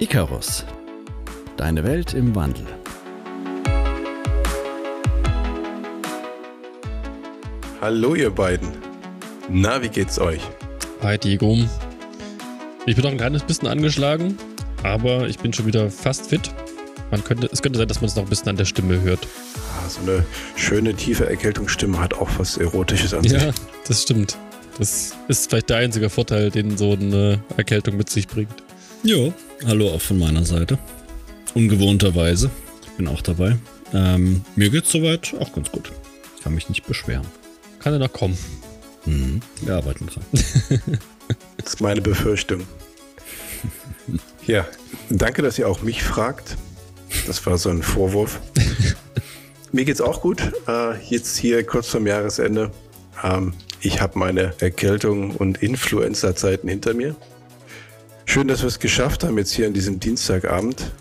Icarus. Deine Welt im Wandel. Hallo ihr beiden. Na, wie geht's euch? Hi Diego. Ich bin noch ein kleines bisschen angeschlagen, aber ich bin schon wieder fast fit. Man könnte, es könnte sein, dass man es noch ein bisschen an der Stimme hört. Ah, so eine schöne, tiefe Erkältungsstimme hat auch was Erotisches an sich. Ja, das stimmt. Das ist vielleicht der einzige Vorteil, den so eine Erkältung mit sich bringt. Jo, hallo auch von meiner Seite. Ungewohnterweise. Ich bin auch dabei. Ähm, mir geht's soweit auch ganz gut. Ich kann mich nicht beschweren. Kann er noch kommen. Mhm, wir arbeiten dran. Das ist meine Befürchtung. Ja, danke, dass ihr auch mich fragt. Das war so ein Vorwurf. Mir geht's auch gut. Äh, jetzt hier kurz vorm Jahresende. Ähm, ich habe meine Erkältung und Influenza-Zeiten hinter mir. Schön, dass wir es geschafft haben, jetzt hier an diesem Dienstagabend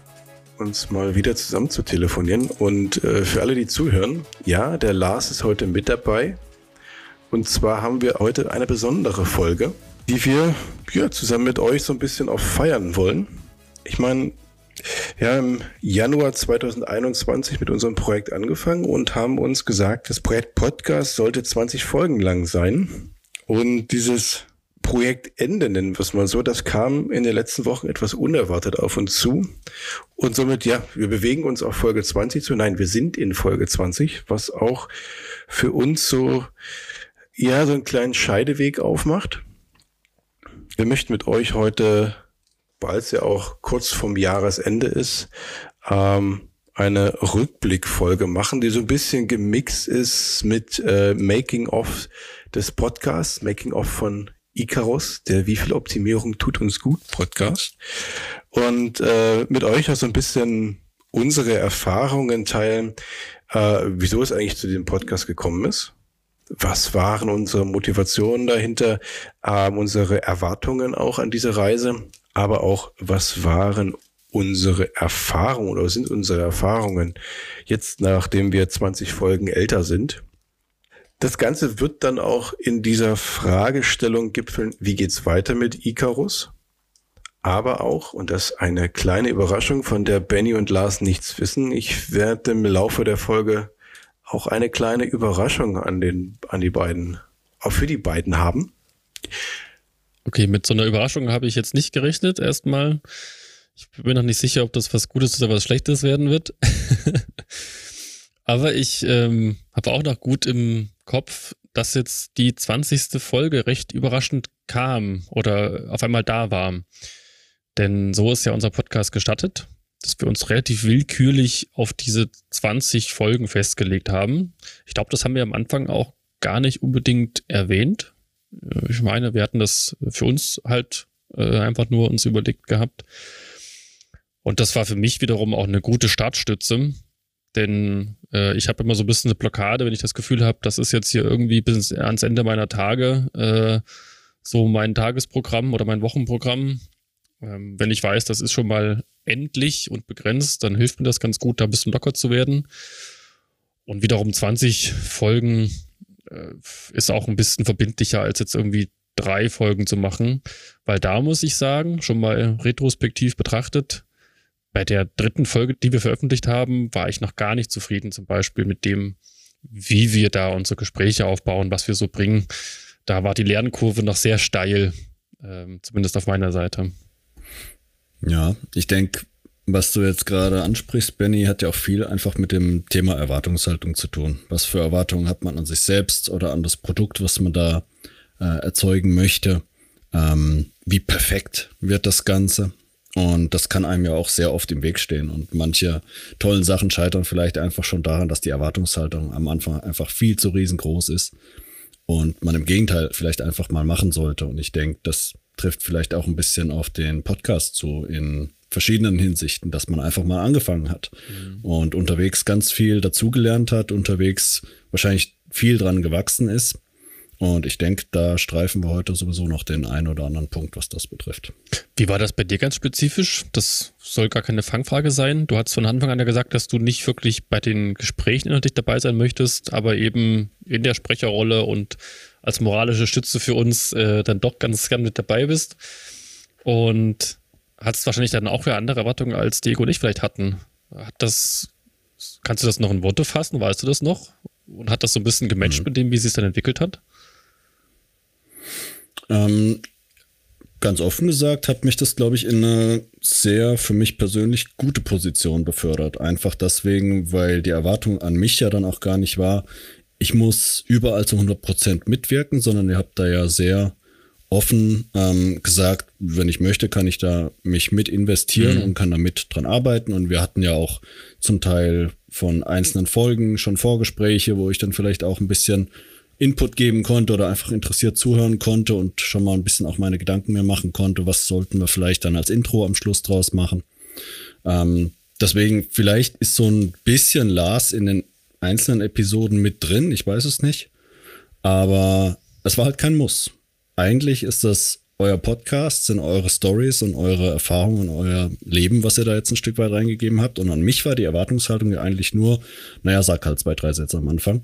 uns mal wieder zusammen zu telefonieren. Und äh, für alle, die zuhören, ja, der Lars ist heute mit dabei. Und zwar haben wir heute eine besondere Folge, die wir ja, zusammen mit euch so ein bisschen auch feiern wollen. Ich meine, wir haben im Januar 2021 mit unserem Projekt angefangen und haben uns gesagt, das Projekt Podcast sollte 20 Folgen lang sein. Und dieses Projektende, nennen wir es mal so, das kam in den letzten Wochen etwas unerwartet auf uns zu. Und somit, ja, wir bewegen uns auf Folge 20 zu. Nein, wir sind in Folge 20, was auch für uns so, ja, so einen kleinen Scheideweg aufmacht. Wir möchten mit euch heute, weil es ja auch kurz vom Jahresende ist, ähm, eine Rückblickfolge machen, die so ein bisschen gemixt ist mit äh, Making of des Podcasts, Making of von Icarus, der Wie viel Optimierung tut uns gut Podcast. Und äh, mit euch auch so ein bisschen unsere Erfahrungen teilen, äh, wieso es eigentlich zu diesem Podcast gekommen ist. Was waren unsere Motivationen dahinter, äh, unsere Erwartungen auch an diese Reise, aber auch was waren unsere Erfahrungen oder sind unsere Erfahrungen jetzt, nachdem wir 20 Folgen älter sind das Ganze wird dann auch in dieser Fragestellung gipfeln, wie geht's weiter mit Icarus? Aber auch, und das eine kleine Überraschung, von der Benny und Lars nichts wissen, ich werde im Laufe der Folge auch eine kleine Überraschung an den, an die beiden, auch für die beiden haben. Okay, mit so einer Überraschung habe ich jetzt nicht gerechnet, erstmal. Ich bin noch nicht sicher, ob das was Gutes oder was Schlechtes werden wird. Aber ich ähm, habe auch noch gut im Kopf, dass jetzt die 20. Folge recht überraschend kam oder auf einmal da war. Denn so ist ja unser Podcast gestattet, dass wir uns relativ willkürlich auf diese 20 Folgen festgelegt haben. Ich glaube, das haben wir am Anfang auch gar nicht unbedingt erwähnt. Äh, ich meine, wir hatten das für uns halt äh, einfach nur uns überlegt gehabt. Und das war für mich wiederum auch eine gute Startstütze, denn äh, ich habe immer so ein bisschen eine Blockade, wenn ich das Gefühl habe, das ist jetzt hier irgendwie bis ans Ende meiner Tage äh, so mein Tagesprogramm oder mein Wochenprogramm. Ähm, wenn ich weiß, das ist schon mal endlich und begrenzt, dann hilft mir das ganz gut, da ein bisschen locker zu werden. Und wiederum 20 Folgen äh, ist auch ein bisschen verbindlicher, als jetzt irgendwie drei Folgen zu machen. Weil da muss ich sagen, schon mal retrospektiv betrachtet, bei der dritten Folge, die wir veröffentlicht haben, war ich noch gar nicht zufrieden, zum Beispiel mit dem, wie wir da unsere Gespräche aufbauen, was wir so bringen. Da war die Lernkurve noch sehr steil, ähm, zumindest auf meiner Seite. Ja, ich denke, was du jetzt gerade ansprichst, Benny, hat ja auch viel einfach mit dem Thema Erwartungshaltung zu tun. Was für Erwartungen hat man an sich selbst oder an das Produkt, was man da äh, erzeugen möchte? Ähm, wie perfekt wird das Ganze? Und das kann einem ja auch sehr oft im Weg stehen. Und manche tollen Sachen scheitern vielleicht einfach schon daran, dass die Erwartungshaltung am Anfang einfach viel zu riesengroß ist und man im Gegenteil vielleicht einfach mal machen sollte. Und ich denke, das trifft vielleicht auch ein bisschen auf den Podcast zu in verschiedenen Hinsichten, dass man einfach mal angefangen hat mhm. und unterwegs ganz viel dazugelernt hat, unterwegs wahrscheinlich viel dran gewachsen ist und ich denke, da streifen wir heute sowieso noch den einen oder anderen Punkt, was das betrifft. Wie war das bei dir ganz spezifisch? Das soll gar keine Fangfrage sein. Du hast von Anfang an ja gesagt, dass du nicht wirklich bei den Gesprächen inhaltlich dabei sein möchtest, aber eben in der Sprecherrolle und als moralische Stütze für uns äh, dann doch ganz gern mit dabei bist. Und es wahrscheinlich dann auch wieder andere Erwartungen, als Diego und ich vielleicht hatten. Hat das, kannst du das noch in Worte fassen? Weißt du das noch? Und hat das so ein bisschen gematcht mhm. mit dem, wie sie es dann entwickelt hat? Ähm, ganz offen gesagt, hat mich das, glaube ich, in eine sehr für mich persönlich gute Position befördert. Einfach deswegen, weil die Erwartung an mich ja dann auch gar nicht war, ich muss überall zu 100 Prozent mitwirken, sondern ihr habt da ja sehr offen ähm, gesagt, wenn ich möchte, kann ich da mich mit investieren mhm. und kann da mit dran arbeiten. Und wir hatten ja auch zum Teil von einzelnen Folgen schon Vorgespräche, wo ich dann vielleicht auch ein bisschen Input geben konnte oder einfach interessiert zuhören konnte und schon mal ein bisschen auch meine Gedanken mehr machen konnte, was sollten wir vielleicht dann als Intro am Schluss draus machen. Ähm, deswegen, vielleicht ist so ein bisschen Lars in den einzelnen Episoden mit drin, ich weiß es nicht, aber es war halt kein Muss. Eigentlich ist das euer Podcast, sind eure Stories und eure Erfahrungen und euer Leben, was ihr da jetzt ein Stück weit reingegeben habt. Und an mich war die Erwartungshaltung ja eigentlich nur, naja, sag halt zwei, drei Sätze am Anfang.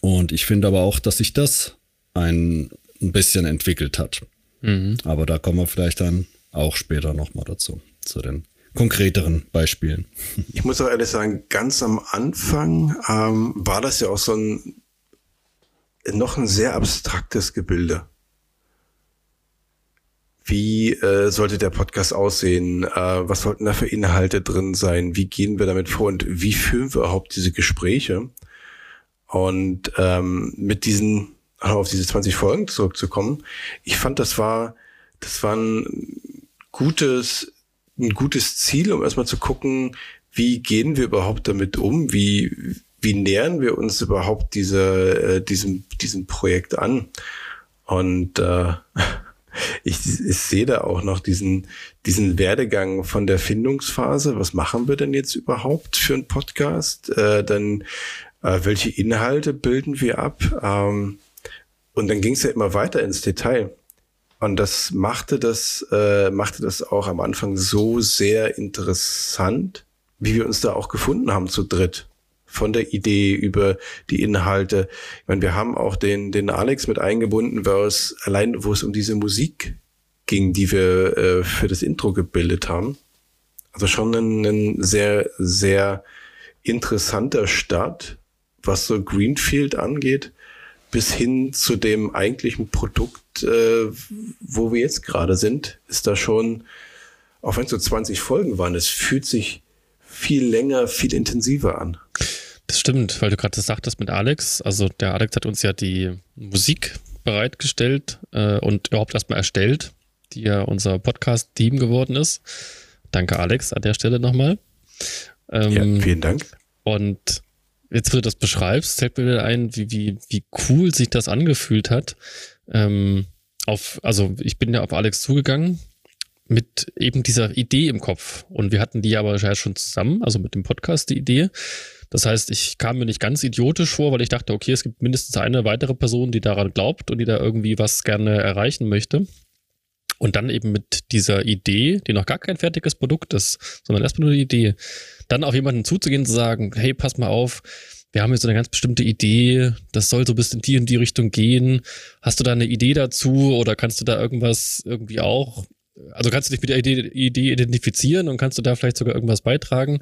Und ich finde aber auch, dass sich das ein, ein bisschen entwickelt hat. Mhm. Aber da kommen wir vielleicht dann auch später nochmal dazu, zu den konkreteren Beispielen. Ich muss auch ehrlich sagen, ganz am Anfang ähm, war das ja auch so ein noch ein sehr abstraktes Gebilde. Wie äh, sollte der Podcast aussehen? Äh, was sollten da für Inhalte drin sein? Wie gehen wir damit vor und wie führen wir überhaupt diese Gespräche? Und ähm, mit diesen, auf diese 20 Folgen zurückzukommen, ich fand, das war, das war ein gutes, ein gutes Ziel, um erstmal zu gucken, wie gehen wir überhaupt damit um? Wie, wie nähern wir uns überhaupt diese, äh, diesem, diesem Projekt an? Und äh, ich, ich sehe da auch noch diesen, diesen Werdegang von der Findungsphase. Was machen wir denn jetzt überhaupt für einen Podcast? Äh, dann äh, welche Inhalte bilden wir ab? Ähm, und dann ging es ja immer weiter ins Detail. Und das machte das, äh, machte das auch am Anfang so sehr interessant, wie wir uns da auch gefunden haben zu dritt. Von der Idee über die Inhalte. Ich meine, wir haben auch den, den Alex mit eingebunden, weil es allein, wo es um diese Musik ging, die wir äh, für das Intro gebildet haben. Also schon ein, ein sehr, sehr interessanter Start was so Greenfield angeht, bis hin zu dem eigentlichen Produkt, äh, wo wir jetzt gerade sind, ist da schon, auch wenn es so 20 Folgen waren, es fühlt sich viel länger, viel intensiver an. Das stimmt, weil du gerade das sagtest mit Alex. Also der Alex hat uns ja die Musik bereitgestellt äh, und überhaupt erstmal erstellt, die ja unser Podcast-Team geworden ist. Danke, Alex, an der Stelle nochmal. Ähm, ja, vielen Dank. Und jetzt, wo du das beschreibst, fällt mir wieder ein, wie, wie, wie cool sich das angefühlt hat. Ähm, auf, also ich bin ja auf Alex zugegangen mit eben dieser Idee im Kopf. Und wir hatten die aber ja schon zusammen, also mit dem Podcast die Idee. Das heißt, ich kam mir nicht ganz idiotisch vor, weil ich dachte, okay, es gibt mindestens eine weitere Person, die daran glaubt und die da irgendwie was gerne erreichen möchte. Und dann eben mit dieser Idee, die noch gar kein fertiges Produkt ist, sondern erstmal nur die Idee, dann auf jemanden zuzugehen und zu sagen, hey, pass mal auf, wir haben jetzt so eine ganz bestimmte Idee, das soll so bis in die und die Richtung gehen. Hast du da eine Idee dazu oder kannst du da irgendwas irgendwie auch, also kannst du dich mit der Idee, Idee identifizieren und kannst du da vielleicht sogar irgendwas beitragen?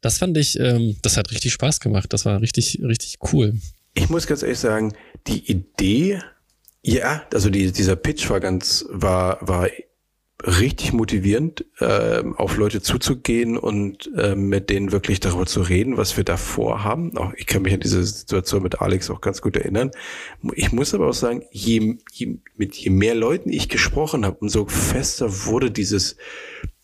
Das fand ich, ähm, das hat richtig Spaß gemacht. Das war richtig, richtig cool. Ich muss ganz ehrlich sagen, die Idee ja, also die, dieser Pitch war ganz, war, war richtig motivierend, äh, auf Leute zuzugehen und äh, mit denen wirklich darüber zu reden, was wir da vorhaben. Auch ich kann mich an diese Situation mit Alex auch ganz gut erinnern. Ich muss aber auch sagen, je, je, mit je mehr Leuten ich gesprochen habe, umso fester wurde dieses,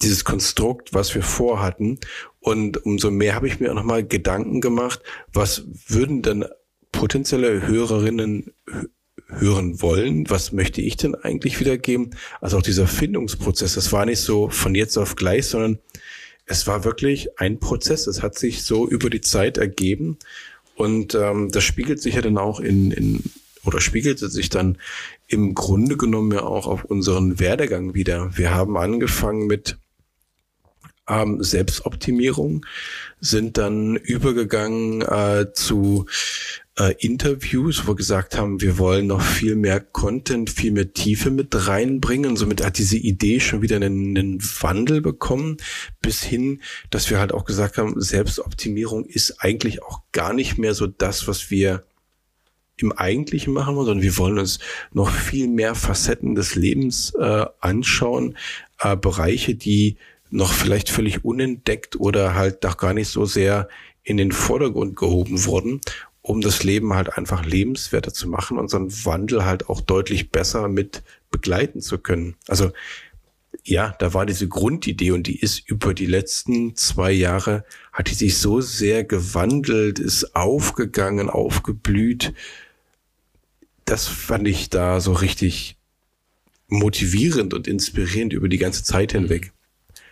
dieses Konstrukt, was wir vorhatten. Und umso mehr habe ich mir auch nochmal Gedanken gemacht, was würden denn potenzielle Hörerinnen hören wollen. Was möchte ich denn eigentlich wiedergeben? Also auch dieser Findungsprozess, das war nicht so von jetzt auf gleich, sondern es war wirklich ein Prozess. Es hat sich so über die Zeit ergeben und ähm, das spiegelt sich ja dann auch in, in oder spiegelte sich dann im Grunde genommen ja auch auf unseren Werdegang wieder. Wir haben angefangen mit ähm, Selbstoptimierung, sind dann übergegangen äh, zu äh, Interviews, wo wir gesagt haben, wir wollen noch viel mehr Content, viel mehr Tiefe mit reinbringen. somit hat diese Idee schon wieder einen, einen Wandel bekommen, bis hin, dass wir halt auch gesagt haben, Selbstoptimierung ist eigentlich auch gar nicht mehr so das, was wir im Eigentlichen machen wollen, sondern wir wollen uns noch viel mehr Facetten des Lebens äh, anschauen, äh, Bereiche, die noch vielleicht völlig unentdeckt oder halt noch gar nicht so sehr in den Vordergrund gehoben wurden, um das Leben halt einfach lebenswerter zu machen und so einen Wandel halt auch deutlich besser mit begleiten zu können. Also ja, da war diese Grundidee und die ist über die letzten zwei Jahre, hat die sich so sehr gewandelt, ist aufgegangen, aufgeblüht. Das fand ich da so richtig motivierend und inspirierend über die ganze Zeit hinweg.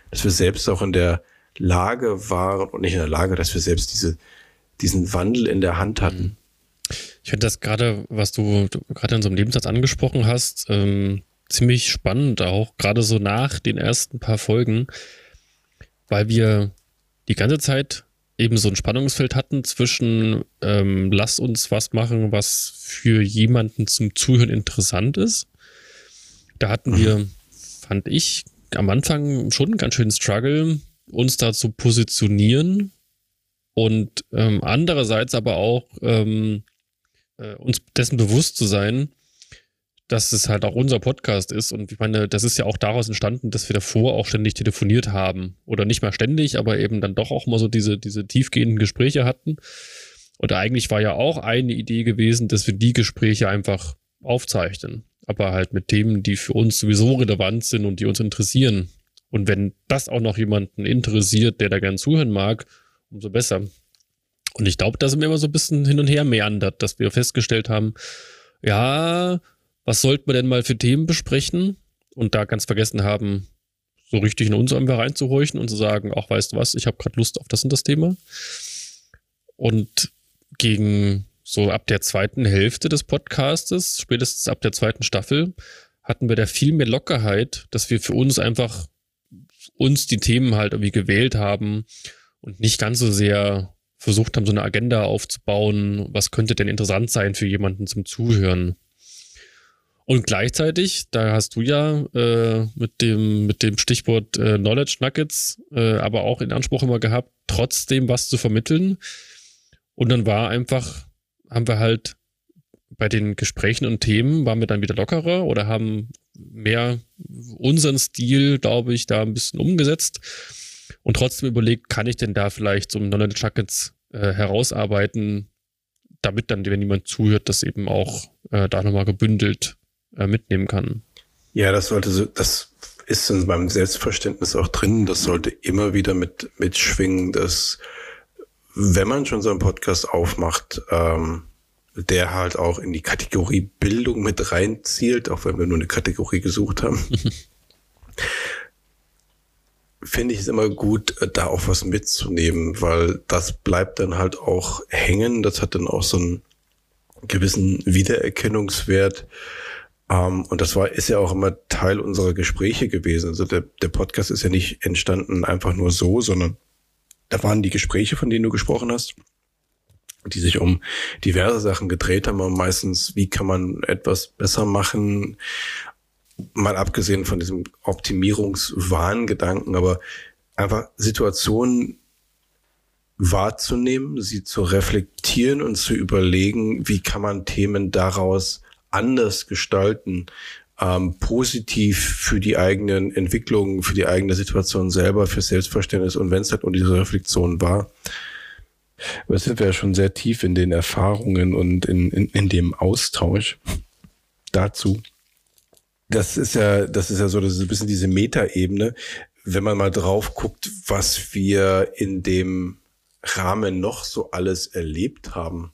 Dass wir selbst auch in der Lage waren und nicht in der Lage, dass wir selbst diese, diesen Wandel in der Hand hatten. Ich finde das gerade, was du gerade in so einem Nebensatz angesprochen hast, ähm, ziemlich spannend, auch gerade so nach den ersten paar Folgen, weil wir die ganze Zeit eben so ein Spannungsfeld hatten zwischen ähm, lass uns was machen, was für jemanden zum Zuhören interessant ist. Da hatten mhm. wir, fand ich, am Anfang schon einen ganz schönen Struggle, uns da zu positionieren und ähm, andererseits aber auch ähm, äh, uns dessen bewusst zu sein, dass es halt auch unser Podcast ist. Und ich meine, das ist ja auch daraus entstanden, dass wir davor auch ständig telefoniert haben. Oder nicht mal ständig, aber eben dann doch auch mal so diese, diese tiefgehenden Gespräche hatten. Und eigentlich war ja auch eine Idee gewesen, dass wir die Gespräche einfach aufzeichnen. Aber halt mit Themen, die für uns sowieso relevant sind und die uns interessieren. Und wenn das auch noch jemanden interessiert, der da gern zuhören mag, umso besser. Und ich glaube, da sind wir immer so ein bisschen hin und her meandert, dass wir festgestellt haben, ja, was sollten wir denn mal für Themen besprechen? Und da ganz vergessen haben, so richtig in uns einfach reinzuhorchen und zu sagen, auch weißt du was, ich habe gerade Lust auf das und das Thema. Und gegen so ab der zweiten Hälfte des Podcastes, spätestens ab der zweiten Staffel, hatten wir da viel mehr Lockerheit, dass wir für uns einfach uns die Themen halt irgendwie gewählt haben und nicht ganz so sehr versucht haben, so eine Agenda aufzubauen, was könnte denn interessant sein für jemanden zum Zuhören. Und gleichzeitig, da hast du ja äh, mit dem mit dem Stichwort äh, Knowledge Nuggets, äh, aber auch in Anspruch immer gehabt, trotzdem was zu vermitteln. Und dann war einfach, haben wir halt bei den Gesprächen und Themen waren wir dann wieder lockerer oder haben mehr unseren Stil, glaube ich, da ein bisschen umgesetzt und trotzdem überlegt, kann ich denn da vielleicht so Knowledge Nuggets äh, herausarbeiten, damit dann, wenn jemand zuhört, das eben auch äh, da nochmal gebündelt äh, mitnehmen kann. Ja, das sollte so, das ist in meinem Selbstverständnis auch drin. Das sollte immer wieder mit mitschwingen, dass wenn man schon so einen Podcast aufmacht, ähm, der halt auch in die Kategorie Bildung mit reinzielt, auch wenn wir nur eine Kategorie gesucht haben. finde ich es immer gut, da auch was mitzunehmen, weil das bleibt dann halt auch hängen. Das hat dann auch so einen gewissen Wiedererkennungswert. Um, ähm, und das war, ist ja auch immer Teil unserer Gespräche gewesen. Also der, der Podcast ist ja nicht entstanden einfach nur so, sondern da waren die Gespräche, von denen du gesprochen hast die sich um diverse Sachen gedreht haben, meistens, wie kann man etwas besser machen, mal abgesehen von diesem Optimierungswahngedanken, aber einfach Situationen wahrzunehmen, sie zu reflektieren und zu überlegen, wie kann man Themen daraus anders gestalten, ähm, positiv für die eigenen Entwicklungen, für die eigene Situation selber, für Selbstverständnis und wenn es halt nur diese Reflexion war, aber sind wir ja schon sehr tief in den Erfahrungen und in, in, in dem Austausch dazu. Das ist ja, das ist ja so, das ist ein bisschen diese Metaebene. Wenn man mal drauf guckt, was wir in dem Rahmen noch so alles erlebt haben,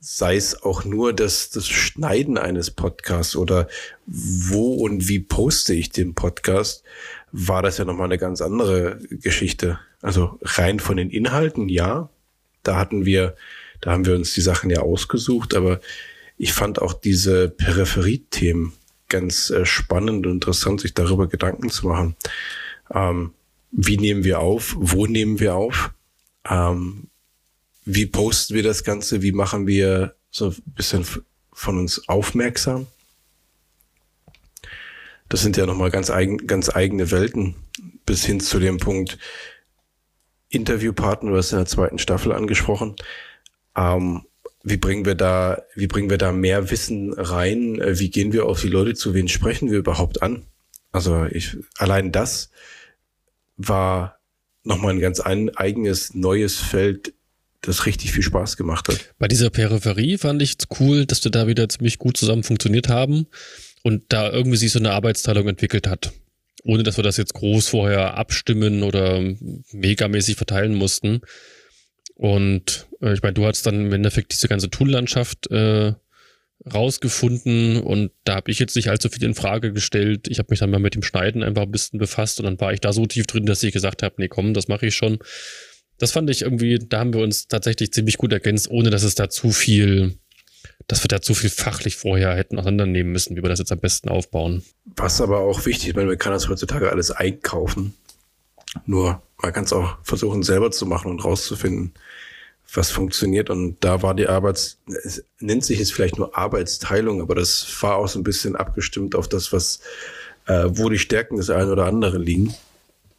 sei es auch nur das, das Schneiden eines Podcasts oder wo und wie poste ich den Podcast, war das ja nochmal eine ganz andere Geschichte. Also rein von den Inhalten, ja, da hatten wir, da haben wir uns die Sachen ja ausgesucht, aber ich fand auch diese Peripheriethemen ganz äh, spannend und interessant, sich darüber Gedanken zu machen. Ähm, wie nehmen wir auf? Wo nehmen wir auf? Ähm, wie posten wir das Ganze? Wie machen wir so ein bisschen von uns aufmerksam. Das sind ja nochmal ganz, eigen, ganz eigene Welten, bis hin zu dem Punkt Interviewpartner, du hast in der zweiten Staffel angesprochen. Ähm, wie bringen wir da, wie bringen wir da mehr Wissen rein? Äh, wie gehen wir auf die Leute zu? Wen sprechen wir überhaupt an? Also ich, allein das war nochmal ein ganz ein, eigenes, neues Feld, das richtig viel Spaß gemacht hat. Bei dieser Peripherie fand ich es cool, dass wir da wieder ziemlich gut zusammen funktioniert haben und da irgendwie sich so eine Arbeitsteilung entwickelt hat. Ohne dass wir das jetzt groß vorher abstimmen oder megamäßig verteilen mussten. Und äh, ich meine, du hast dann im Endeffekt diese ganze Tool-Landschaft äh, rausgefunden und da habe ich jetzt nicht allzu viel in Frage gestellt. Ich habe mich dann mal mit dem Schneiden einfach ein bisschen befasst und dann war ich da so tief drin, dass ich gesagt habe, nee, komm, das mache ich schon. Das fand ich irgendwie, da haben wir uns tatsächlich ziemlich gut ergänzt, ohne dass es da zu viel, dass wir da zu viel fachlich vorher hätten auseinandernehmen müssen, wie wir das jetzt am besten aufbauen. Was aber auch wichtig, ist, man kann das heutzutage alles einkaufen. Nur man kann es auch versuchen selber zu machen und rauszufinden, was funktioniert. Und da war die Arbeits, es nennt sich jetzt vielleicht nur Arbeitsteilung, aber das war auch so ein bisschen abgestimmt auf das, was, äh, wo die Stärken des einen oder anderen liegen.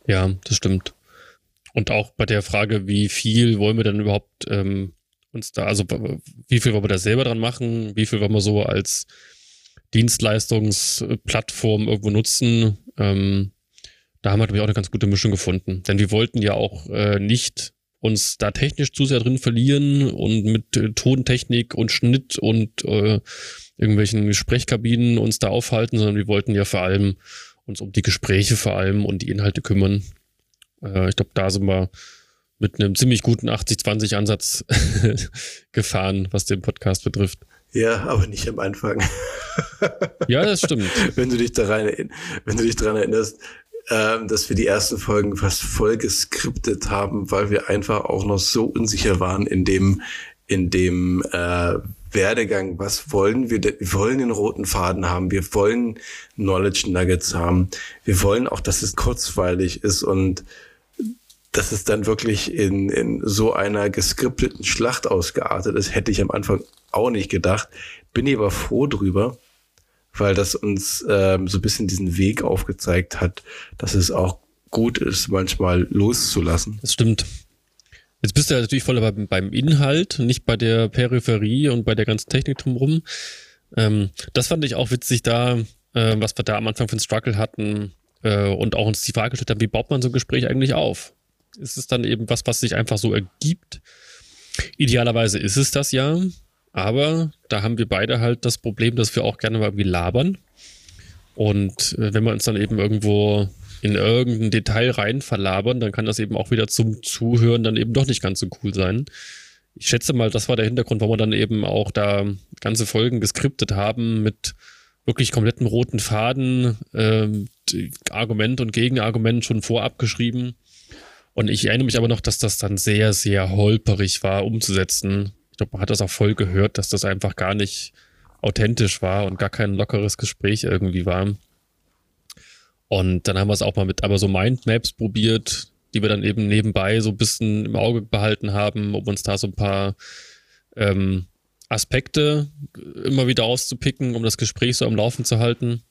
Ja, das stimmt. Und auch bei der Frage, wie viel wollen wir denn überhaupt ähm, uns da, also wie viel wollen wir da selber dran machen, wie viel wollen wir so als Dienstleistungsplattform irgendwo nutzen, ähm, da haben wir, glaube ich, auch eine ganz gute Mischung gefunden. Denn wir wollten ja auch äh, nicht uns da technisch zu sehr drin verlieren und mit äh, Tontechnik und Schnitt und äh, irgendwelchen Sprechkabinen uns da aufhalten, sondern wir wollten ja vor allem uns um die Gespräche vor allem und die Inhalte kümmern. Äh, ich glaube, da sind wir mit einem ziemlich guten 80-20-Ansatz gefahren, was den Podcast betrifft. Ja, aber nicht am Anfang. ja, das stimmt. wenn du dich daran, wenn du dich daran erinnerst, ähm, dass wir die ersten Folgen fast voll geskriptet haben, weil wir einfach auch noch so unsicher waren in dem, in dem äh, Werdegang. Was wollen wir? Wir wollen den roten Faden haben. Wir wollen Knowledge Nuggets haben. Wir wollen auch, dass es kurzweilig ist und dass es dann wirklich in, in so einer geskripteten Schlacht ausgeartet ist, hätte ich am Anfang auch nicht gedacht. Bin ich aber froh drüber weil das uns ähm, so ein bisschen diesen Weg aufgezeigt hat, dass es auch gut ist, manchmal loszulassen. Das stimmt. Jetzt bist du ja natürlich voll beim, Inhalt, nicht bei der Peripherie und bei der ganzen Technik drumherum. Ähm, das fand ich auch witzig da, äh, was wir da am Anfang für einen Struggle hatten äh, und auch uns die Frage gestellt haben, wie baut man so ein Gespräch eigentlich auf? Ist es dann eben was, was sich einfach so ergibt? Idealerweise ist es das ja, aber da haben wir beide halt das Problem, dass wir auch gerne mal irgendwie labern. Und äh, wenn wir uns dann eben irgendwo in irgendein Detail rein verlabern, dann kann das eben auch wieder zum Zuhören dann eben doch nicht ganz so cool sein. Ich schätze mal, das war der Hintergrund, warum wir dann eben auch da ganze Folgen geskriptet haben mit wirklich kompletten roten Faden, äh, Argument und Gegenargument schon vorab geschrieben. Und ich erinnere mich aber noch, dass das dann sehr, sehr holperig war umzusetzen. Ich glaube, man hat das auch voll gehört, dass das einfach gar nicht authentisch war und gar kein lockeres Gespräch irgendwie war. Und dann haben wir es auch mal mit aber so Mindmaps probiert, die wir dann eben nebenbei so ein bisschen im Auge behalten haben, um uns da so ein paar ähm, Aspekte immer wieder auszupicken, um das Gespräch so am Laufen zu halten.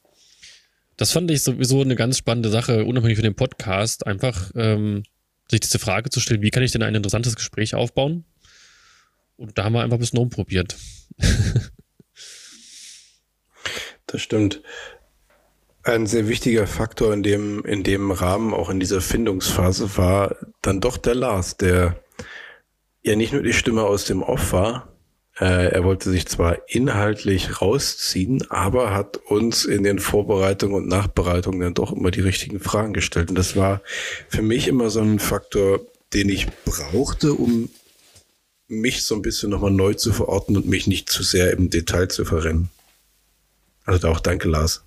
Das fand ich sowieso eine ganz spannende Sache, unabhängig von dem Podcast, einfach ähm, sich diese Frage zu stellen, wie kann ich denn ein interessantes Gespräch aufbauen? Und da haben wir einfach ein bisschen rumprobiert. das stimmt. Ein sehr wichtiger Faktor in dem, in dem Rahmen, auch in dieser Findungsphase, war dann doch der Lars, der ja nicht nur die Stimme aus dem Off war, äh, er wollte sich zwar inhaltlich rausziehen, aber hat uns in den Vorbereitungen und Nachbereitungen dann doch immer die richtigen Fragen gestellt. Und das war für mich immer so ein Faktor, den ich brauchte, um mich so ein bisschen nochmal neu zu verorten und mich nicht zu sehr im Detail zu verrennen. Also auch danke, Lars.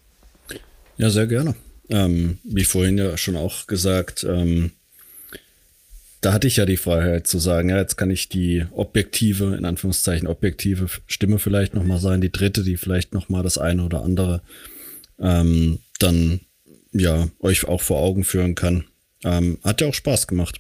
Ja, sehr gerne. Ähm, wie vorhin ja schon auch gesagt, ähm, da hatte ich ja die Freiheit zu sagen, ja, jetzt kann ich die objektive, in Anführungszeichen objektive Stimme vielleicht nochmal sein, die dritte, die vielleicht nochmal das eine oder andere ähm, dann ja euch auch vor Augen führen kann. Ähm, hat ja auch Spaß gemacht.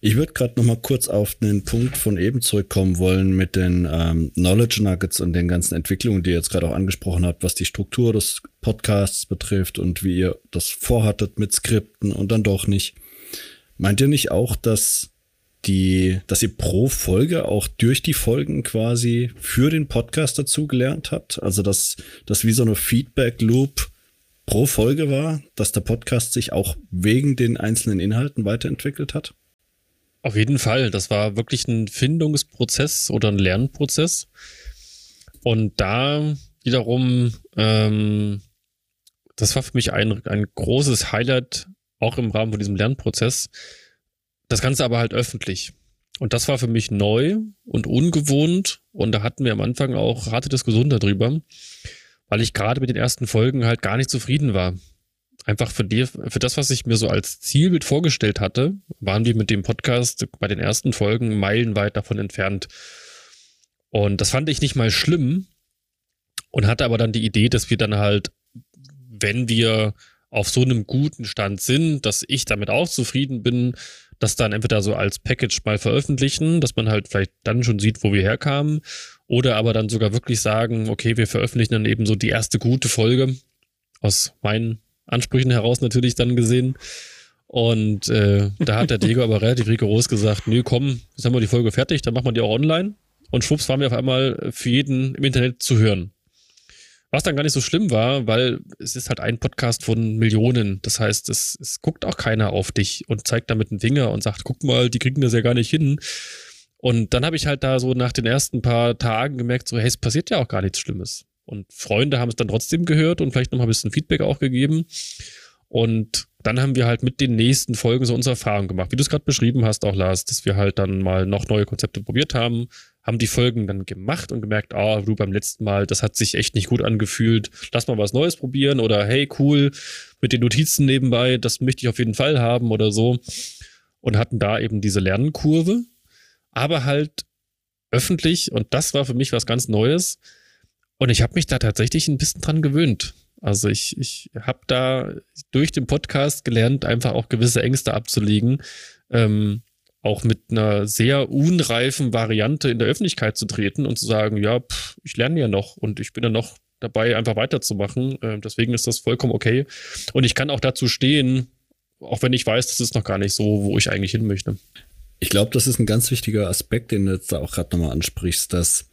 Ich würde gerade noch mal kurz auf den Punkt von eben zurückkommen wollen mit den ähm, Knowledge Nuggets und den ganzen Entwicklungen, die ihr jetzt gerade auch angesprochen habt, was die Struktur des Podcasts betrifft und wie ihr das vorhattet mit Skripten und dann doch nicht. Meint ihr nicht auch, dass die, dass ihr pro Folge auch durch die Folgen quasi für den Podcast dazu gelernt habt? Also dass das wie so eine Feedback Loop pro Folge war, dass der Podcast sich auch wegen den einzelnen Inhalten weiterentwickelt hat? Auf jeden Fall. Das war wirklich ein Findungsprozess oder ein Lernprozess. Und da wiederum, ähm, das war für mich ein, ein großes Highlight, auch im Rahmen von diesem Lernprozess. Das Ganze aber halt öffentlich. Und das war für mich neu und ungewohnt. Und da hatten wir am Anfang auch harte Diskussionen darüber, weil ich gerade mit den ersten Folgen halt gar nicht zufrieden war einfach für, die, für das, was ich mir so als Zielbild vorgestellt hatte, waren wir mit dem Podcast bei den ersten Folgen meilenweit davon entfernt. Und das fand ich nicht mal schlimm und hatte aber dann die Idee, dass wir dann halt, wenn wir auf so einem guten Stand sind, dass ich damit auch zufrieden bin, das dann entweder so als Package mal veröffentlichen, dass man halt vielleicht dann schon sieht, wo wir herkamen, oder aber dann sogar wirklich sagen, okay, wir veröffentlichen dann eben so die erste gute Folge aus meinen Ansprüchen heraus natürlich dann gesehen. Und äh, da hat der Diego aber relativ rigoros gesagt, nö, komm, jetzt haben wir die Folge fertig, dann machen wir die auch online. Und schwupps waren wir auf einmal für jeden im Internet zu hören. Was dann gar nicht so schlimm war, weil es ist halt ein Podcast von Millionen. Das heißt, es, es guckt auch keiner auf dich und zeigt da mit dem Finger und sagt, guck mal, die kriegen das ja gar nicht hin. Und dann habe ich halt da so nach den ersten paar Tagen gemerkt, so, hey, es passiert ja auch gar nichts Schlimmes. Und Freunde haben es dann trotzdem gehört und vielleicht nochmal ein bisschen Feedback auch gegeben. Und dann haben wir halt mit den nächsten Folgen so unsere Erfahrung gemacht. Wie du es gerade beschrieben hast, auch Lars, dass wir halt dann mal noch neue Konzepte probiert haben, haben die Folgen dann gemacht und gemerkt, ah, oh, du beim letzten Mal, das hat sich echt nicht gut angefühlt. Lass mal was Neues probieren oder hey, cool, mit den Notizen nebenbei, das möchte ich auf jeden Fall haben oder so. Und hatten da eben diese Lernkurve, aber halt öffentlich und das war für mich was ganz Neues und ich habe mich da tatsächlich ein bisschen dran gewöhnt. Also ich, ich habe da durch den Podcast gelernt, einfach auch gewisse Ängste abzulegen, ähm, auch mit einer sehr unreifen Variante in der Öffentlichkeit zu treten und zu sagen, ja, pff, ich lerne ja noch und ich bin ja noch dabei, einfach weiterzumachen. Äh, deswegen ist das vollkommen okay. Und ich kann auch dazu stehen, auch wenn ich weiß, das ist noch gar nicht so, wo ich eigentlich hin möchte. Ich glaube, das ist ein ganz wichtiger Aspekt, den du jetzt da auch gerade nochmal ansprichst, dass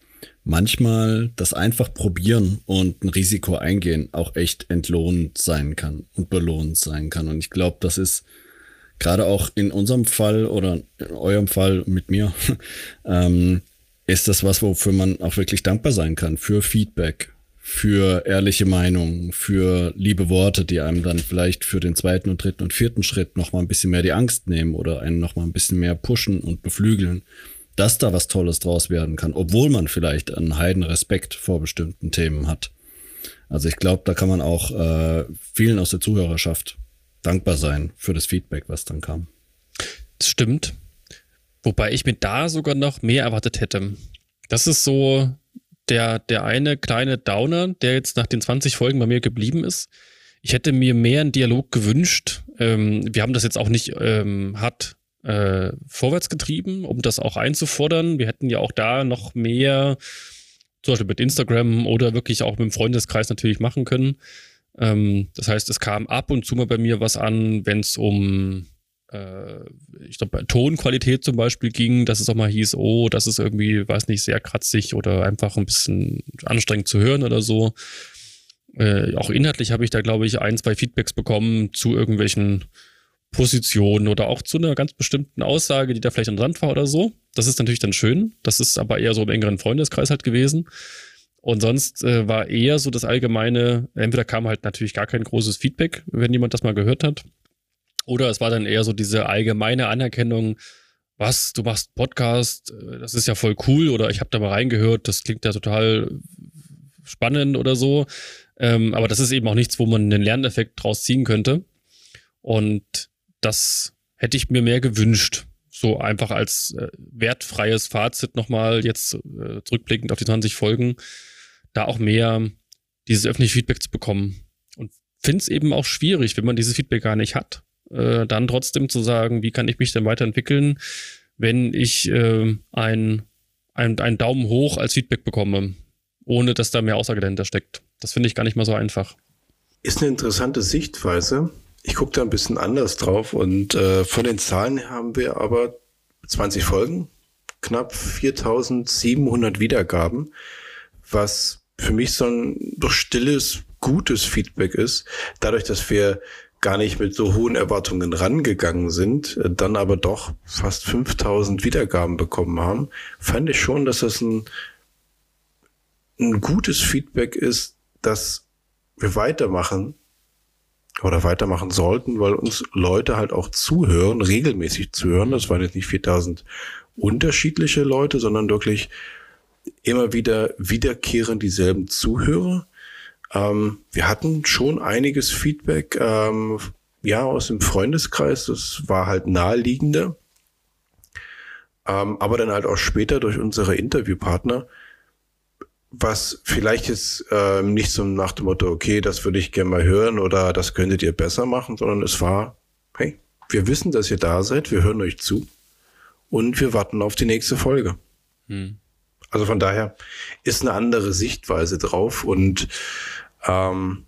manchmal das einfach probieren und ein Risiko eingehen auch echt entlohnt sein kann und belohnt sein kann. Und ich glaube, das ist gerade auch in unserem Fall oder in eurem Fall mit mir, ähm, ist das was, wofür man auch wirklich dankbar sein kann, für Feedback, für ehrliche Meinungen, für liebe Worte, die einem dann vielleicht für den zweiten und dritten und vierten Schritt nochmal ein bisschen mehr die Angst nehmen oder einen nochmal ein bisschen mehr pushen und beflügeln dass da was Tolles draus werden kann, obwohl man vielleicht einen heiden Respekt vor bestimmten Themen hat. Also ich glaube, da kann man auch äh, vielen aus der Zuhörerschaft dankbar sein für das Feedback, was dann kam. Das stimmt. Wobei ich mir da sogar noch mehr erwartet hätte. Das ist so der, der eine kleine Downer, der jetzt nach den 20 Folgen bei mir geblieben ist. Ich hätte mir mehr einen Dialog gewünscht. Ähm, wir haben das jetzt auch nicht ähm, hart äh, vorwärts getrieben, um das auch einzufordern. Wir hätten ja auch da noch mehr, zum Beispiel mit Instagram oder wirklich auch mit dem Freundeskreis natürlich machen können. Ähm, das heißt, es kam ab und zu mal bei mir was an, wenn es um äh, ich glaube, Tonqualität zum Beispiel ging, dass es auch mal hieß, oh, das ist irgendwie, weiß nicht, sehr kratzig oder einfach ein bisschen anstrengend zu hören oder so. Äh, auch inhaltlich habe ich da, glaube ich, ein, zwei Feedbacks bekommen zu irgendwelchen Position oder auch zu einer ganz bestimmten Aussage, die da vielleicht interessant war oder so. Das ist natürlich dann schön. Das ist aber eher so im engeren Freundeskreis halt gewesen. Und sonst äh, war eher so das allgemeine, entweder kam halt natürlich gar kein großes Feedback, wenn jemand das mal gehört hat. Oder es war dann eher so diese allgemeine Anerkennung, was, du machst Podcast, äh, das ist ja voll cool oder ich habe da mal reingehört, das klingt ja total spannend oder so. Ähm, aber das ist eben auch nichts, wo man einen Lerneffekt draus ziehen könnte. Und das hätte ich mir mehr gewünscht. So einfach als äh, wertfreies Fazit nochmal jetzt äh, zurückblickend auf die 20 Folgen, da auch mehr dieses öffentliche Feedback zu bekommen. Und finde es eben auch schwierig, wenn man dieses Feedback gar nicht hat äh, dann trotzdem zu sagen, wie kann ich mich denn weiterentwickeln, wenn ich äh, ein, ein, einen Daumen hoch als Feedback bekomme, ohne dass da mehr Aussage dahinter steckt. Das finde ich gar nicht mal so einfach. Ist eine interessante Sichtweise. Ich gucke da ein bisschen anders drauf und äh, von den Zahlen haben wir aber 20 Folgen, knapp 4700 Wiedergaben, was für mich so ein doch stilles, gutes Feedback ist. Dadurch, dass wir gar nicht mit so hohen Erwartungen rangegangen sind, dann aber doch fast 5000 Wiedergaben bekommen haben, fand ich schon, dass das ein, ein gutes Feedback ist, dass wir weitermachen oder weitermachen sollten, weil uns Leute halt auch zuhören, regelmäßig zuhören. Das waren jetzt nicht 4000 unterschiedliche Leute, sondern wirklich immer wieder wiederkehren dieselben Zuhörer. Ähm, wir hatten schon einiges Feedback, ähm, ja, aus dem Freundeskreis. Das war halt naheliegender. Ähm, aber dann halt auch später durch unsere Interviewpartner, was vielleicht jetzt ähm, nicht so nach dem Motto, okay, das würde ich gerne mal hören oder das könntet ihr besser machen, sondern es war, hey, wir wissen, dass ihr da seid, wir hören euch zu und wir warten auf die nächste Folge. Hm. Also von daher ist eine andere Sichtweise drauf und ähm,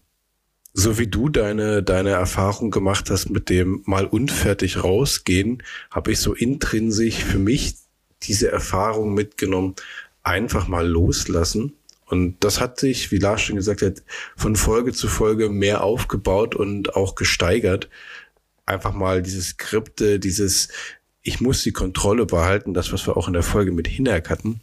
so wie du deine, deine Erfahrung gemacht hast mit dem mal unfertig rausgehen, habe ich so intrinsisch für mich diese Erfahrung mitgenommen, einfach mal loslassen. Und das hat sich, wie Lars schon gesagt hat, von Folge zu Folge mehr aufgebaut und auch gesteigert. Einfach mal dieses Skripte, dieses, ich muss die Kontrolle behalten, das, was wir auch in der Folge mit Hinak hatten,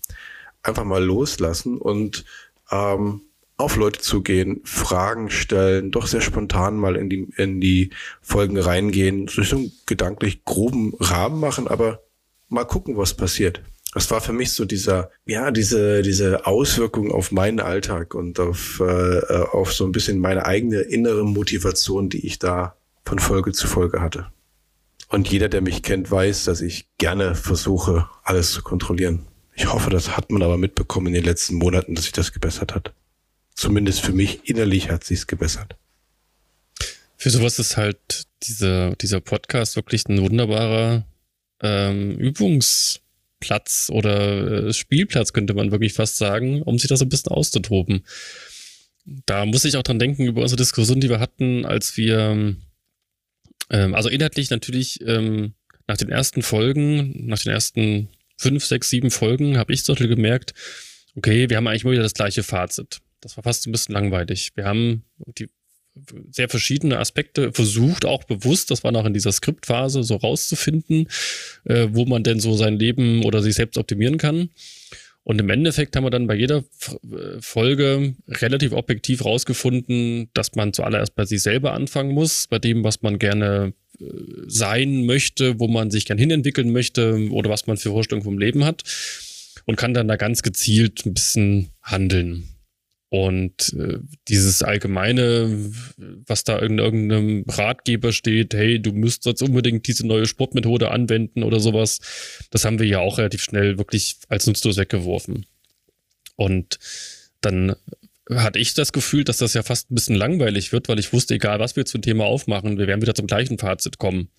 einfach mal loslassen und ähm, auf Leute zugehen, Fragen stellen, doch sehr spontan mal in die, in die Folgen reingehen, so einen gedanklich groben Rahmen machen, aber mal gucken, was passiert. Das war für mich so dieser, ja, diese, diese Auswirkung auf meinen Alltag und auf, äh, auf so ein bisschen meine eigene innere Motivation, die ich da von Folge zu Folge hatte. Und jeder, der mich kennt, weiß, dass ich gerne versuche, alles zu kontrollieren. Ich hoffe, das hat man aber mitbekommen in den letzten Monaten, dass sich das gebessert hat zumindest für mich innerlich hat sich's gebessert. Für sowas ist halt dieser, dieser Podcast wirklich ein wunderbarer ähm, Übungsplatz oder äh, Spielplatz, könnte man wirklich fast sagen, um sich das ein bisschen auszutoben. Da muss ich auch dran denken über unsere Diskussion, die wir hatten, als wir, ähm, also inhaltlich natürlich ähm, nach den ersten Folgen, nach den ersten fünf, sechs, sieben Folgen, habe ich so gemerkt, okay, wir haben eigentlich immer wieder das gleiche Fazit. Das war fast ein bisschen langweilig. Wir haben die sehr verschiedene Aspekte versucht, auch bewusst, das war noch in dieser Skriptphase, so rauszufinden, äh, wo man denn so sein Leben oder sich selbst optimieren kann. Und im Endeffekt haben wir dann bei jeder äh, Folge relativ objektiv rausgefunden, dass man zuallererst bei sich selber anfangen muss, bei dem, was man gerne äh, sein möchte, wo man sich gern hinentwickeln möchte oder was man für Vorstellungen vom Leben hat und kann dann da ganz gezielt ein bisschen handeln. Und äh, dieses allgemeine, was da in irgendeinem Ratgeber steht, hey, du müsst jetzt unbedingt diese neue Sportmethode anwenden oder sowas, das haben wir ja auch relativ schnell wirklich als nutzlos weggeworfen. Und dann hatte ich das Gefühl, dass das ja fast ein bisschen langweilig wird, weil ich wusste, egal was wir zum Thema aufmachen, wir werden wieder zum gleichen Fazit kommen.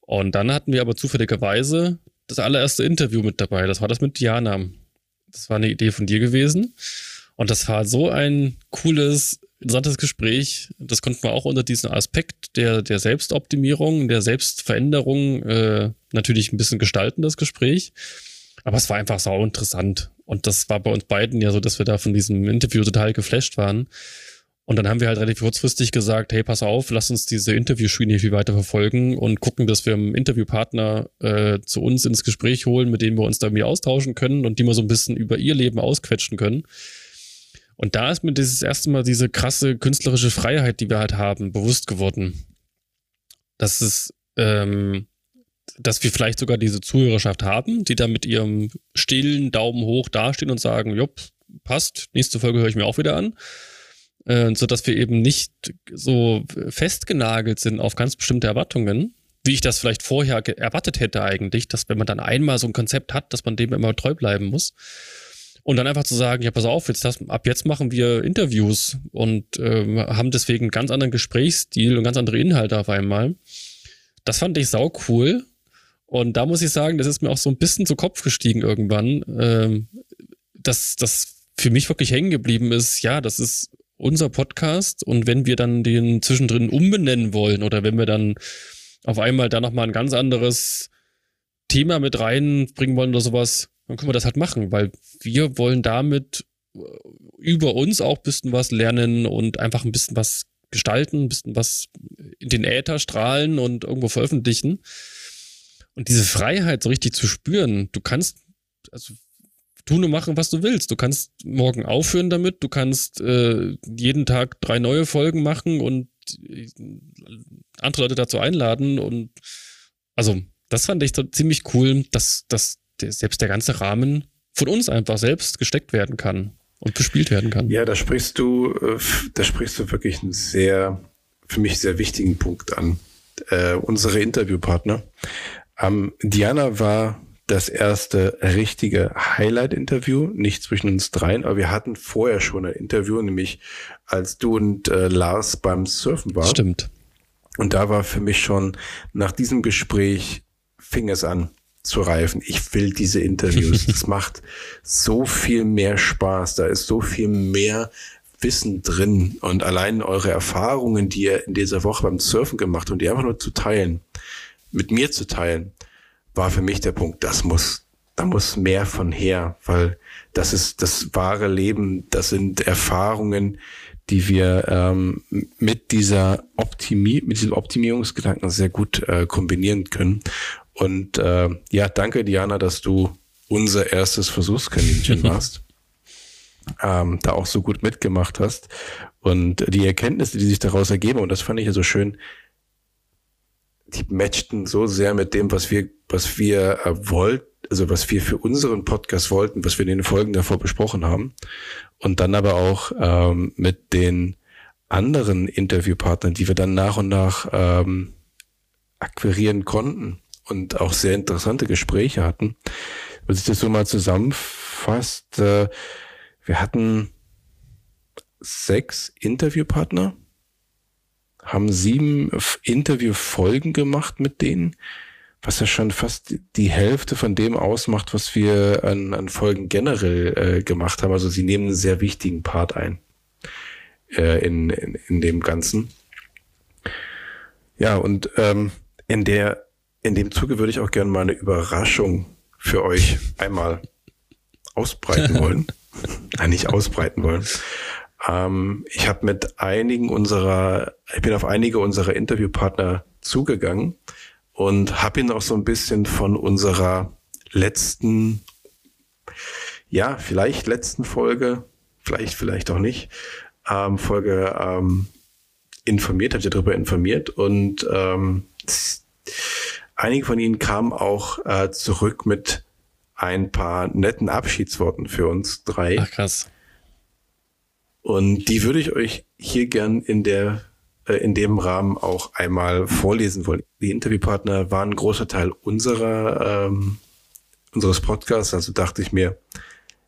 Und dann hatten wir aber zufälligerweise das allererste Interview mit dabei. Das war das mit Diana. Das war eine Idee von dir gewesen. Und das war so ein cooles, interessantes Gespräch. Das konnten wir auch unter diesem Aspekt der, der Selbstoptimierung, der Selbstveränderung äh, natürlich ein bisschen gestalten, das Gespräch. Aber es war einfach sau interessant. Und das war bei uns beiden ja so, dass wir da von diesem Interview total geflasht waren. Und dann haben wir halt relativ kurzfristig gesagt, hey, pass auf, lass uns diese Interviewschiene viel weiter verfolgen und gucken, dass wir einen Interviewpartner äh, zu uns ins Gespräch holen, mit dem wir uns da irgendwie austauschen können und die mal so ein bisschen über ihr Leben ausquetschen können. Und da ist mir dieses erste Mal diese krasse künstlerische Freiheit, die wir halt haben, bewusst geworden. Dass es, ähm, dass wir vielleicht sogar diese Zuhörerschaft haben, die da mit ihrem stillen Daumen hoch dastehen und sagen, jupp, passt, nächste Folge höre ich mir auch wieder an. Äh, so dass wir eben nicht so festgenagelt sind auf ganz bestimmte Erwartungen, wie ich das vielleicht vorher erwartet hätte eigentlich, dass wenn man dann einmal so ein Konzept hat, dass man dem immer treu bleiben muss. Und dann einfach zu sagen, ja, pass auf, jetzt das, ab jetzt machen wir Interviews und äh, haben deswegen einen ganz anderen Gesprächsstil und ganz andere Inhalte auf einmal. das fand ich sau cool. Und da muss ich sagen, das ist mir auch so ein bisschen zu Kopf gestiegen irgendwann, ähm, dass das für mich wirklich hängen geblieben ist. Ja, das ist unser Podcast und wenn wir dann den zwischendrin umbenennen wollen oder wenn wir dann auf einmal da nochmal ein ganz anderes Thema mit reinbringen wollen oder sowas, dann können wir das halt machen, weil wir wollen damit äh, über uns auch ein bisschen was lernen und einfach ein bisschen was gestalten, ein bisschen was in den Äther strahlen und irgendwo veröffentlichen. Und diese Freiheit so richtig zu spüren, du kannst, also tun und machen, was du willst. Du kannst morgen aufhören damit, du kannst äh, jeden Tag drei neue Folgen machen und äh, andere Leute dazu einladen. Und also, das fand ich so ziemlich cool, dass, dass der, selbst der ganze Rahmen von uns einfach selbst gesteckt werden kann und bespielt werden kann. Ja, da sprichst du, äh, da sprichst du wirklich einen sehr, für mich sehr wichtigen Punkt an. Äh, unsere Interviewpartner. Ähm, Diana war das erste richtige Highlight-Interview, nicht zwischen uns dreien, aber wir hatten vorher schon ein Interview, nämlich als du und äh, Lars beim Surfen waren. Stimmt. Und da war für mich schon nach diesem Gespräch fing es an zu reifen. Ich will diese Interviews. Das macht so viel mehr Spaß. Da ist so viel mehr Wissen drin und allein eure Erfahrungen, die ihr in dieser Woche beim Surfen gemacht und die einfach nur zu teilen, mit mir zu teilen, war für mich der Punkt, das muss, da muss mehr von her, weil das ist das wahre Leben, das sind Erfahrungen, die wir ähm, mit dieser Optimi mit diesem Optimierungsgedanken sehr gut äh, kombinieren können. Und äh, ja, danke Diana, dass du unser erstes Versuchskaninchen warst. ähm, da auch so gut mitgemacht hast. Und die Erkenntnisse, die sich daraus ergeben, und das fand ich ja so schön, die matchten so sehr mit dem, was wir, was wir äh, wollten, also was wir für unseren Podcast wollten, was wir in den Folgen davor besprochen haben. Und dann aber auch ähm, mit den anderen Interviewpartnern, die wir dann nach und nach ähm, akquirieren konnten und auch sehr interessante Gespräche hatten. Wenn sich das so mal zusammenfasst, äh, wir hatten sechs Interviewpartner haben sieben Interviewfolgen gemacht mit denen, was ja schon fast die Hälfte von dem ausmacht, was wir an, an Folgen generell äh, gemacht haben. Also sie nehmen einen sehr wichtigen Part ein äh, in, in, in dem Ganzen. Ja, und ähm, in der in dem Zuge würde ich auch gerne mal eine Überraschung für euch einmal ausbreiten wollen. Nein, nicht ausbreiten wollen. Ähm, ich habe mit einigen unserer, ich bin auf einige unserer Interviewpartner zugegangen und habe ihnen auch so ein bisschen von unserer letzten, ja, vielleicht letzten Folge, vielleicht, vielleicht auch nicht, ähm, Folge ähm, informiert, habe sie darüber informiert und ähm, einige von ihnen kamen auch äh, zurück mit ein paar netten Abschiedsworten für uns drei. Ach krass. Und die würde ich euch hier gern in der äh, in dem Rahmen auch einmal vorlesen wollen. Die Interviewpartner waren ein großer Teil unserer ähm, unseres Podcasts, also dachte ich mir,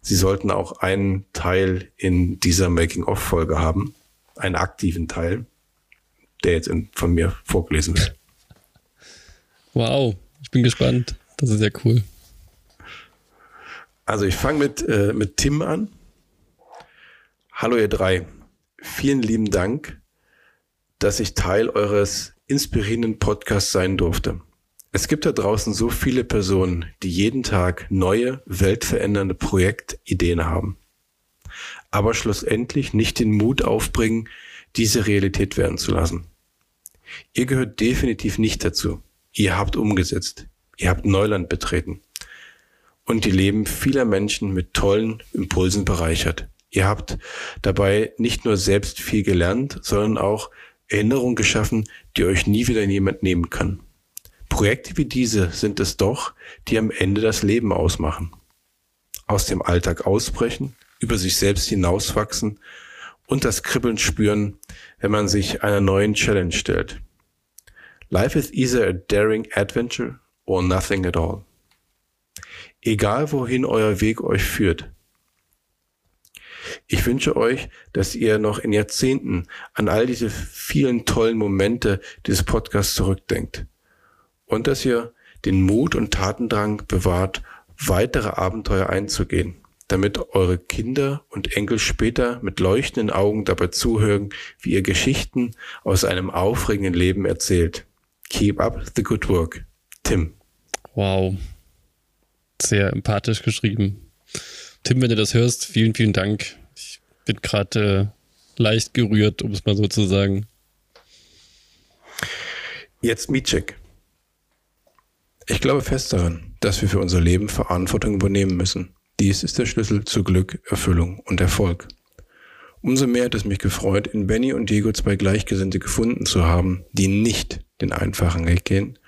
sie sollten auch einen Teil in dieser Making-of-Folge haben, einen aktiven Teil, der jetzt in, von mir vorgelesen wird. Wow, ich bin gespannt. Das ist sehr cool. Also ich fange mit, äh, mit Tim an. Hallo ihr drei. Vielen lieben Dank, dass ich Teil eures inspirierenden Podcasts sein durfte. Es gibt da draußen so viele Personen, die jeden Tag neue, weltverändernde Projektideen haben, aber schlussendlich nicht den Mut aufbringen, diese Realität werden zu lassen. Ihr gehört definitiv nicht dazu. Ihr habt umgesetzt. Ihr habt Neuland betreten. Und die Leben vieler Menschen mit tollen Impulsen bereichert. Ihr habt dabei nicht nur selbst viel gelernt, sondern auch Erinnerungen geschaffen, die euch nie wieder jemand nehmen kann. Projekte wie diese sind es doch, die am Ende das Leben ausmachen. Aus dem Alltag ausbrechen, über sich selbst hinauswachsen und das Kribbeln spüren, wenn man sich einer neuen Challenge stellt. Life is either a daring adventure or nothing at all. Egal wohin euer Weg euch führt, ich wünsche euch, dass ihr noch in Jahrzehnten an all diese vielen tollen Momente dieses Podcasts zurückdenkt und dass ihr den Mut und Tatendrang bewahrt, weitere Abenteuer einzugehen, damit eure Kinder und Enkel später mit leuchtenden Augen dabei zuhören, wie ihr Geschichten aus einem aufregenden Leben erzählt. Keep up the good work. Tim. Wow. Sehr empathisch geschrieben. Tim, wenn du das hörst, vielen, vielen Dank. Ich bin gerade äh, leicht gerührt, um es mal so zu sagen. Jetzt Mietcheck. Ich glaube fest daran, dass wir für unser Leben Verantwortung übernehmen müssen. Dies ist der Schlüssel zu Glück, Erfüllung und Erfolg. Umso mehr hat es mich gefreut, in Benny und Diego zwei Gleichgesinnte gefunden zu haben, die nicht den einfachen Weg gehen,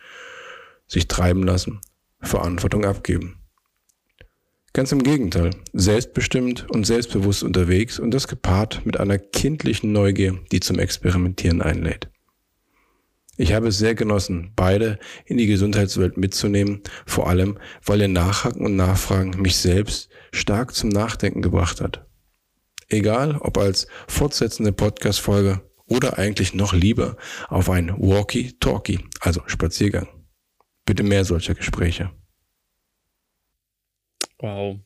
sich treiben lassen, Verantwortung abgeben. Ganz im Gegenteil, selbstbestimmt und selbstbewusst unterwegs und das gepaart mit einer kindlichen Neugier, die zum Experimentieren einlädt. Ich habe es sehr genossen, beide in die Gesundheitswelt mitzunehmen, vor allem, weil ihr Nachhaken und Nachfragen mich selbst stark zum Nachdenken gebracht hat. Egal, ob als fortsetzende Podcast-Folge oder eigentlich noch lieber auf ein Walkie-Talkie, also Spaziergang. Bitte mehr solcher Gespräche. Wow.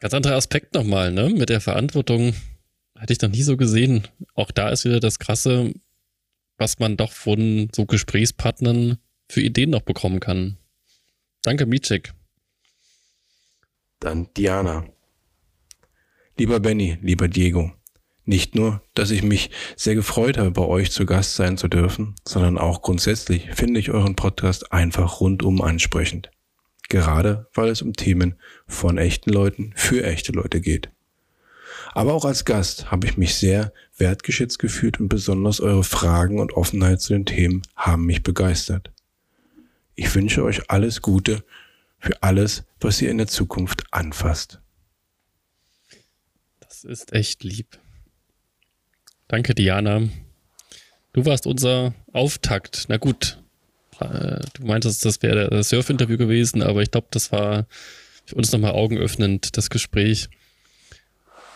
Ganz anderer Aspekt nochmal, ne? Mit der Verantwortung hatte ich noch nie so gesehen. Auch da ist wieder das Krasse, was man doch von so Gesprächspartnern für Ideen noch bekommen kann. Danke, Micek. Dann Diana. Lieber Benny, lieber Diego, nicht nur, dass ich mich sehr gefreut habe, bei euch zu Gast sein zu dürfen, sondern auch grundsätzlich finde ich euren Podcast einfach rundum ansprechend. Gerade weil es um Themen von echten Leuten für echte Leute geht. Aber auch als Gast habe ich mich sehr wertgeschätzt gefühlt und besonders eure Fragen und Offenheit zu den Themen haben mich begeistert. Ich wünsche euch alles Gute für alles, was ihr in der Zukunft anfasst. Das ist echt lieb. Danke, Diana. Du warst unser Auftakt. Na gut, äh, du meintest, das wäre das Surf-Interview gewesen, aber ich glaube, das war für uns nochmal augenöffnend, das Gespräch.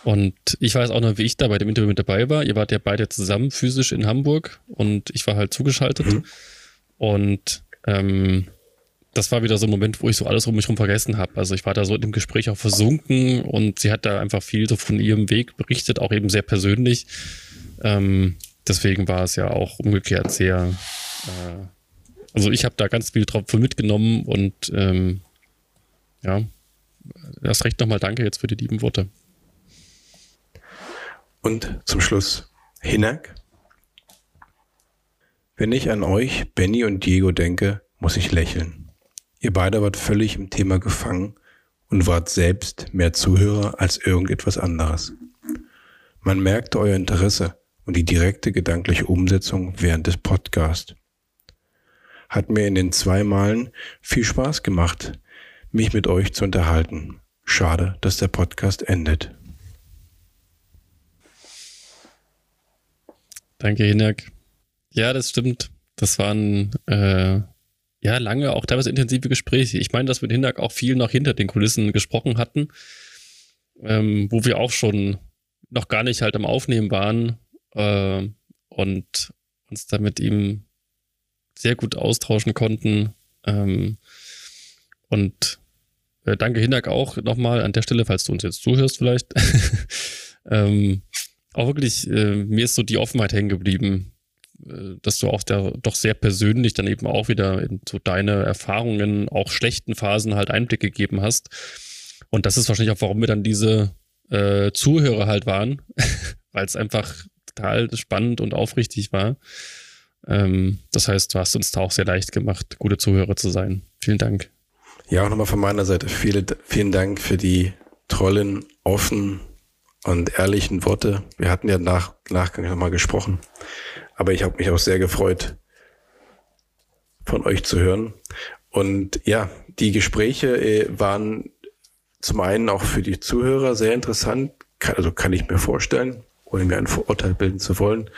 Und ich weiß auch noch, wie ich da bei dem Interview mit dabei war. Ihr wart ja beide zusammen physisch in Hamburg und ich war halt zugeschaltet. Mhm. Und ähm, das war wieder so ein Moment, wo ich so alles um mich herum vergessen habe. Also ich war da so in dem Gespräch auch versunken und sie hat da einfach viel so von ihrem Weg berichtet, auch eben sehr persönlich. Ähm, deswegen war es ja auch umgekehrt sehr, äh, also ich habe da ganz viel drauf mitgenommen und ähm, ja, erst recht nochmal danke jetzt für die lieben Worte. Und zum Schluss, Hinak. Wenn ich an euch, Benny und Diego denke, muss ich lächeln. Ihr beide wart völlig im Thema gefangen und wart selbst mehr Zuhörer als irgendetwas anderes. Man merkte euer Interesse und die direkte gedankliche Umsetzung während des Podcasts. Hat mir in den zwei Malen viel Spaß gemacht, mich mit euch zu unterhalten. Schade, dass der Podcast endet. Danke, Hinak. Ja, das stimmt. Das waren äh, ja lange, auch teilweise intensive Gespräche. Ich meine, dass wir mit Hinak auch viel noch hinter den Kulissen gesprochen hatten, ähm, wo wir auch schon noch gar nicht halt am Aufnehmen waren, äh, und uns da mit ihm sehr gut austauschen konnten. Ähm, und äh, danke Hinak auch nochmal an der Stelle, falls du uns jetzt zuhörst vielleicht. ähm, auch wirklich, äh, mir ist so die Offenheit hängen geblieben, dass du auch da doch sehr persönlich dann eben auch wieder in so deine Erfahrungen, auch schlechten Phasen halt Einblick gegeben hast. Und das ist wahrscheinlich auch, warum wir dann diese äh, Zuhörer halt waren, weil es einfach total spannend und aufrichtig war. Ähm, das heißt, du hast uns da auch sehr leicht gemacht, gute Zuhörer zu sein. Vielen Dank. Ja, auch nochmal von meiner Seite viele, vielen Dank für die tollen, offen und ehrlichen Worte. Wir hatten ja nach Nachgang nochmal gesprochen, aber ich habe mich auch sehr gefreut, von euch zu hören. Und ja, die Gespräche äh, waren zum einen auch für die Zuhörer sehr interessant, also kann ich mir vorstellen ohne mir ein Vorurteil bilden zu wollen.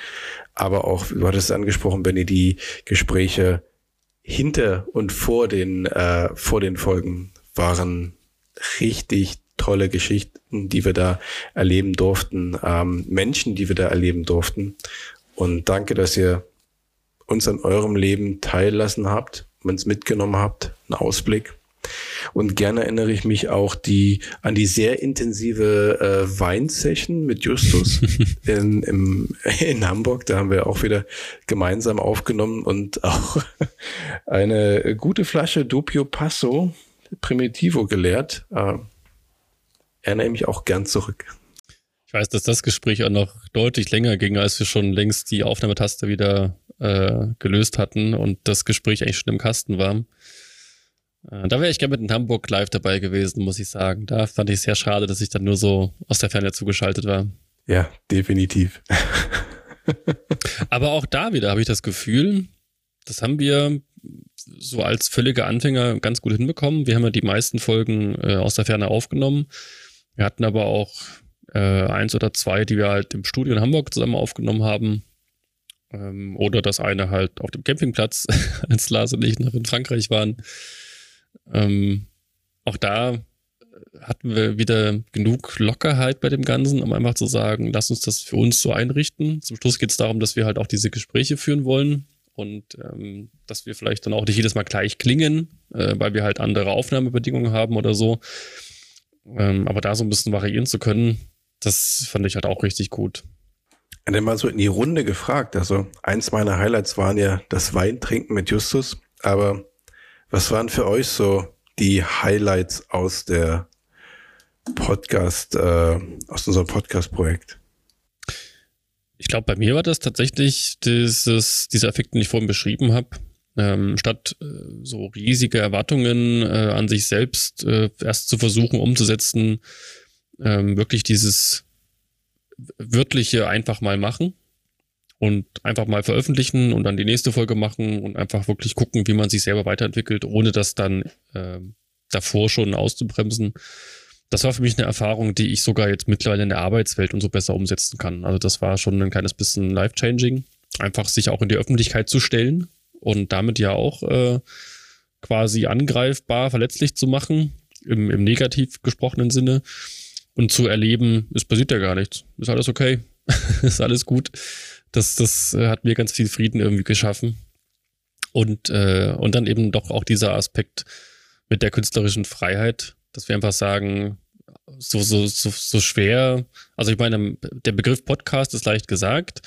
Aber auch, du hattest es angesprochen, Benny, die Gespräche hinter und vor den, äh, vor den Folgen waren richtig tolle Geschichten, die wir da erleben durften, ähm, Menschen, die wir da erleben durften. Und danke, dass ihr uns an eurem Leben teillassen habt, uns mitgenommen habt, einen Ausblick. Und gerne erinnere ich mich auch die, an die sehr intensive äh, Weinsession mit Justus in, im, in Hamburg. Da haben wir auch wieder gemeinsam aufgenommen und auch eine gute Flasche Doppio Passo Primitivo geleert. Äh, erinnere mich auch gern zurück. Ich weiß, dass das Gespräch auch noch deutlich länger ging, als wir schon längst die Aufnahmetaste wieder äh, gelöst hatten und das Gespräch eigentlich schon im Kasten war. Äh, da wäre ich gerne mit in Hamburg live dabei gewesen, muss ich sagen. Da fand ich es sehr schade, dass ich dann nur so aus der Ferne zugeschaltet war. Ja, definitiv. Aber auch da wieder habe ich das Gefühl, das haben wir so als völlige Anfänger ganz gut hinbekommen. Wir haben ja die meisten Folgen äh, aus der Ferne aufgenommen. Wir hatten aber auch äh, eins oder zwei, die wir halt im Studio in Hamburg zusammen aufgenommen haben. Ähm, oder das eine halt auf dem Campingplatz, als Lars und ich noch in Frankreich waren. Ähm, auch da hatten wir wieder genug Lockerheit bei dem Ganzen, um einfach zu sagen, lass uns das für uns so einrichten. Zum Schluss geht es darum, dass wir halt auch diese Gespräche führen wollen und ähm, dass wir vielleicht dann auch nicht jedes Mal gleich klingen, äh, weil wir halt andere Aufnahmebedingungen haben oder so. Ähm, aber da so ein bisschen variieren zu können, das fand ich halt auch richtig gut. Und dann mal so in die Runde gefragt. Also eins meiner Highlights waren ja das Weintrinken mit Justus. Aber was waren für euch so die Highlights aus der Podcast, äh, aus unserem Podcast-Projekt? Ich glaube, bei mir war das tatsächlich dieses, dieser Effekt, den ich vorhin beschrieben habe. Ähm, statt äh, so riesige Erwartungen äh, an sich selbst äh, erst zu versuchen umzusetzen, ähm, wirklich dieses wörtliche einfach mal machen und einfach mal veröffentlichen und dann die nächste Folge machen und einfach wirklich gucken, wie man sich selber weiterentwickelt, ohne das dann äh, davor schon auszubremsen. Das war für mich eine Erfahrung, die ich sogar jetzt mittlerweile in der Arbeitswelt und so besser umsetzen kann. Also das war schon ein kleines bisschen life-changing, einfach sich auch in die Öffentlichkeit zu stellen und damit ja auch äh, quasi angreifbar, verletzlich zu machen, im, im negativ gesprochenen Sinne und zu erleben, es passiert ja gar nichts, ist alles okay, ist alles gut das, das äh, hat mir ganz viel Frieden irgendwie geschaffen. Und, äh, und dann eben doch auch dieser Aspekt mit der künstlerischen Freiheit, dass wir einfach sagen, so, so, so, so schwer, also ich meine, der Begriff Podcast ist leicht gesagt.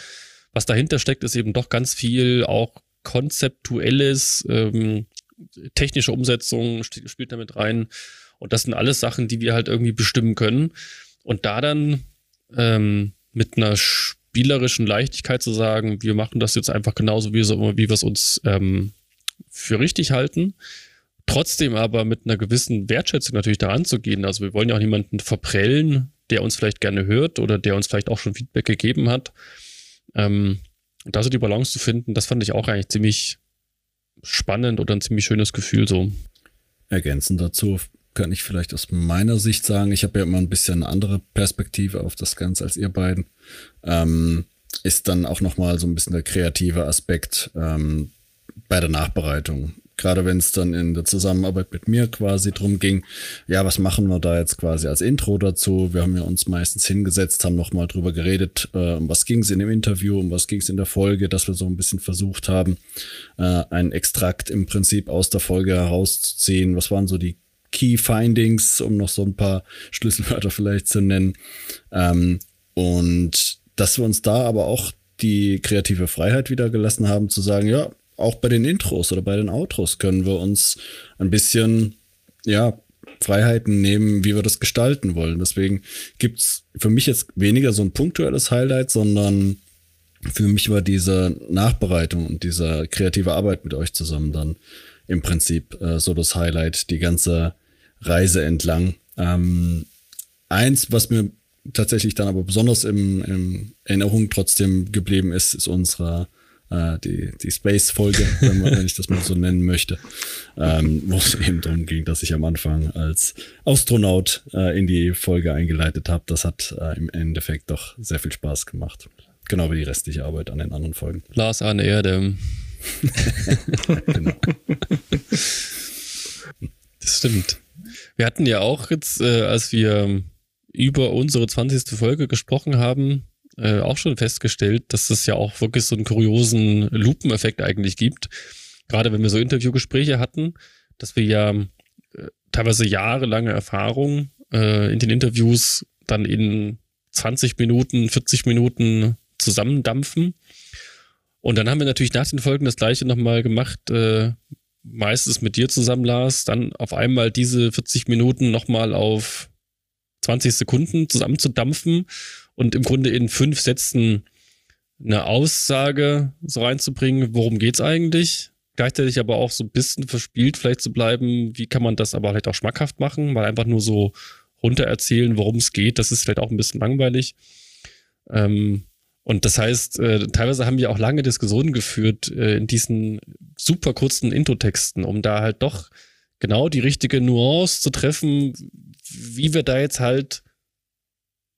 Was dahinter steckt, ist eben doch ganz viel auch konzeptuelles, ähm, technische Umsetzung spielt damit rein. Und das sind alles Sachen, die wir halt irgendwie bestimmen können. Und da dann ähm, mit einer spielerischen Leichtigkeit zu sagen, wir machen das jetzt einfach genauso, wie, so, wie wir es uns ähm, für richtig halten. Trotzdem aber mit einer gewissen Wertschätzung natürlich daran zu gehen. Also wir wollen ja auch niemanden verprellen, der uns vielleicht gerne hört oder der uns vielleicht auch schon Feedback gegeben hat. Ähm, da so die Balance zu finden, das fand ich auch eigentlich ziemlich spannend oder ein ziemlich schönes Gefühl so. Ergänzend dazu kann ich vielleicht aus meiner Sicht sagen, ich habe ja immer ein bisschen eine andere Perspektive auf das Ganze als ihr beiden, ähm, ist dann auch nochmal so ein bisschen der kreative Aspekt ähm, bei der Nachbereitung. Gerade wenn es dann in der Zusammenarbeit mit mir quasi drum ging, ja, was machen wir da jetzt quasi als Intro dazu? Wir haben ja uns meistens hingesetzt, haben nochmal drüber geredet, äh, um was ging es in dem Interview, um was ging es in der Folge, dass wir so ein bisschen versucht haben, äh, einen Extrakt im Prinzip aus der Folge herauszuziehen. Was waren so die Key Findings, um noch so ein paar Schlüsselwörter vielleicht zu nennen. Ähm, und dass wir uns da aber auch die kreative Freiheit wieder gelassen haben, zu sagen, ja, auch bei den Intros oder bei den Outros können wir uns ein bisschen, ja, Freiheiten nehmen, wie wir das gestalten wollen. Deswegen gibt's für mich jetzt weniger so ein punktuelles Highlight, sondern für mich war diese Nachbereitung und diese kreative Arbeit mit euch zusammen dann im Prinzip äh, so das Highlight, die ganze Reise entlang. Ähm, eins, was mir tatsächlich dann aber besonders im, im Erinnerung trotzdem geblieben ist, ist unsere äh, die, die Space-Folge, wenn, wenn, ich das mal so nennen möchte, ähm, wo es eben darum ging, dass ich am Anfang als Astronaut äh, in die Folge eingeleitet habe. Das hat äh, im Endeffekt doch sehr viel Spaß gemacht. Genau wie die restliche Arbeit an den anderen Folgen. Lars an Erde. genau. Das stimmt. Wir hatten ja auch jetzt, äh, als wir über unsere 20. Folge gesprochen haben, äh, auch schon festgestellt, dass es ja auch wirklich so einen kuriosen Lupeneffekt eigentlich gibt. Gerade wenn wir so Interviewgespräche hatten, dass wir ja äh, teilweise jahrelange Erfahrung äh, in den Interviews dann in 20 Minuten, 40 Minuten zusammendampfen. Und dann haben wir natürlich nach den Folgen das gleiche nochmal gemacht, äh, meistens mit dir zusammen, Lars, dann auf einmal diese 40 Minuten nochmal auf 20 Sekunden zusammenzudampfen und im Grunde in fünf Sätzen eine Aussage so reinzubringen, worum geht's eigentlich? Gleichzeitig aber auch so ein bisschen verspielt vielleicht zu bleiben, wie kann man das aber vielleicht auch schmackhaft machen, weil einfach nur so runter erzählen, worum es geht, das ist vielleicht auch ein bisschen langweilig. Ähm, und das heißt, äh, teilweise haben wir auch lange Diskussionen geführt äh, in diesen super kurzen Intro-Texten, um da halt doch genau die richtige Nuance zu treffen, wie wir da jetzt halt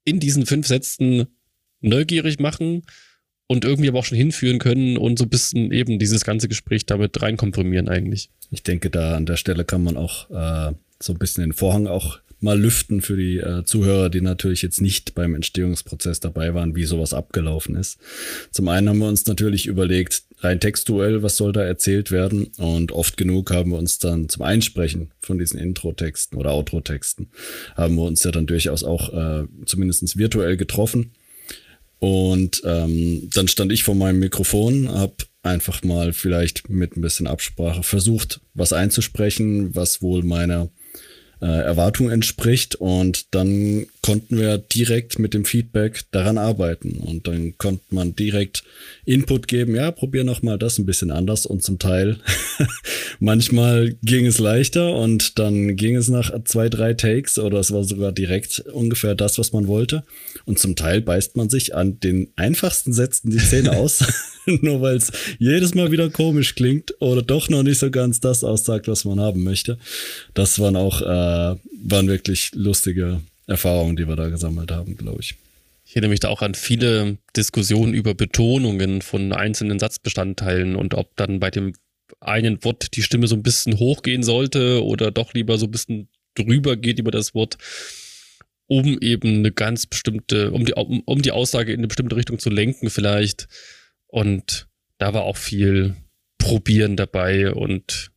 in diesen fünf Sätzen neugierig machen und irgendwie aber auch schon hinführen können und so ein bisschen eben dieses ganze Gespräch damit reinkomprimieren eigentlich. Ich denke, da an der Stelle kann man auch äh, so ein bisschen den Vorhang auch mal lüften für die äh, Zuhörer, die natürlich jetzt nicht beim Entstehungsprozess dabei waren, wie sowas abgelaufen ist. Zum einen haben wir uns natürlich überlegt, rein textuell, was soll da erzählt werden? Und oft genug haben wir uns dann zum Einsprechen von diesen Intro-Texten oder Outro-Texten, haben wir uns ja dann durchaus auch äh, zumindest virtuell getroffen. Und ähm, dann stand ich vor meinem Mikrofon, habe einfach mal vielleicht mit ein bisschen Absprache versucht, was einzusprechen, was wohl meiner äh, Erwartung entspricht. Und dann konnten wir direkt mit dem Feedback daran arbeiten. Und dann konnte man direkt Input geben, ja, probier noch mal das ein bisschen anders. Und zum Teil, manchmal ging es leichter und dann ging es nach zwei, drei Takes oder es war sogar direkt ungefähr das, was man wollte. Und zum Teil beißt man sich an den einfachsten Sätzen die Zähne aus, nur weil es jedes Mal wieder komisch klingt oder doch noch nicht so ganz das aussagt, was man haben möchte. Das waren auch, äh, waren wirklich lustige Erfahrungen, die wir da gesammelt haben, glaube ich. Ich erinnere mich da auch an viele Diskussionen über Betonungen von einzelnen Satzbestandteilen und ob dann bei dem einen Wort die Stimme so ein bisschen hochgehen sollte oder doch lieber so ein bisschen drüber geht über das Wort, um eben eine ganz bestimmte, um die, um, um die Aussage in eine bestimmte Richtung zu lenken vielleicht. Und da war auch viel Probieren dabei und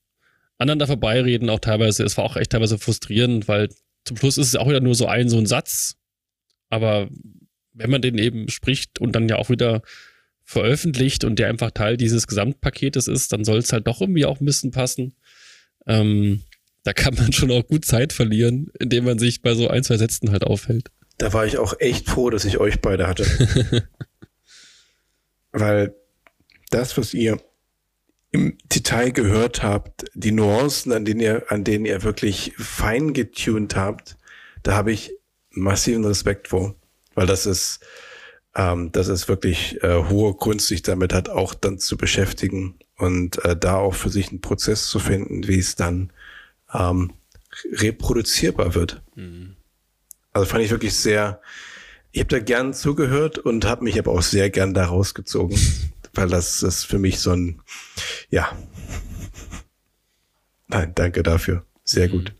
aneinander vorbeireden auch teilweise. Es war auch echt teilweise frustrierend, weil zum Schluss ist es auch wieder nur so ein, so ein Satz. Aber wenn man den eben spricht und dann ja auch wieder veröffentlicht und der einfach Teil dieses Gesamtpaketes ist, dann soll es halt doch irgendwie auch ein bisschen passen. Ähm, da kann man schon auch gut Zeit verlieren, indem man sich bei so ein, zwei Sätzen halt aufhält. Da war ich auch echt froh, dass ich euch beide hatte. Weil das, was ihr im Detail gehört habt, die Nuancen, an denen ihr, an denen ihr wirklich fein getuned habt, da habe ich massiven Respekt vor, weil das ist, ähm, das ist wirklich äh, hohe Kunst, sich damit hat auch dann zu beschäftigen und äh, da auch für sich einen Prozess zu finden, wie es dann ähm, reproduzierbar wird. Mhm. Also fand ich wirklich sehr, ich habe da gern zugehört und habe mich aber auch sehr gern da rausgezogen weil das ist für mich so ein, ja. Nein, danke dafür. Sehr gut.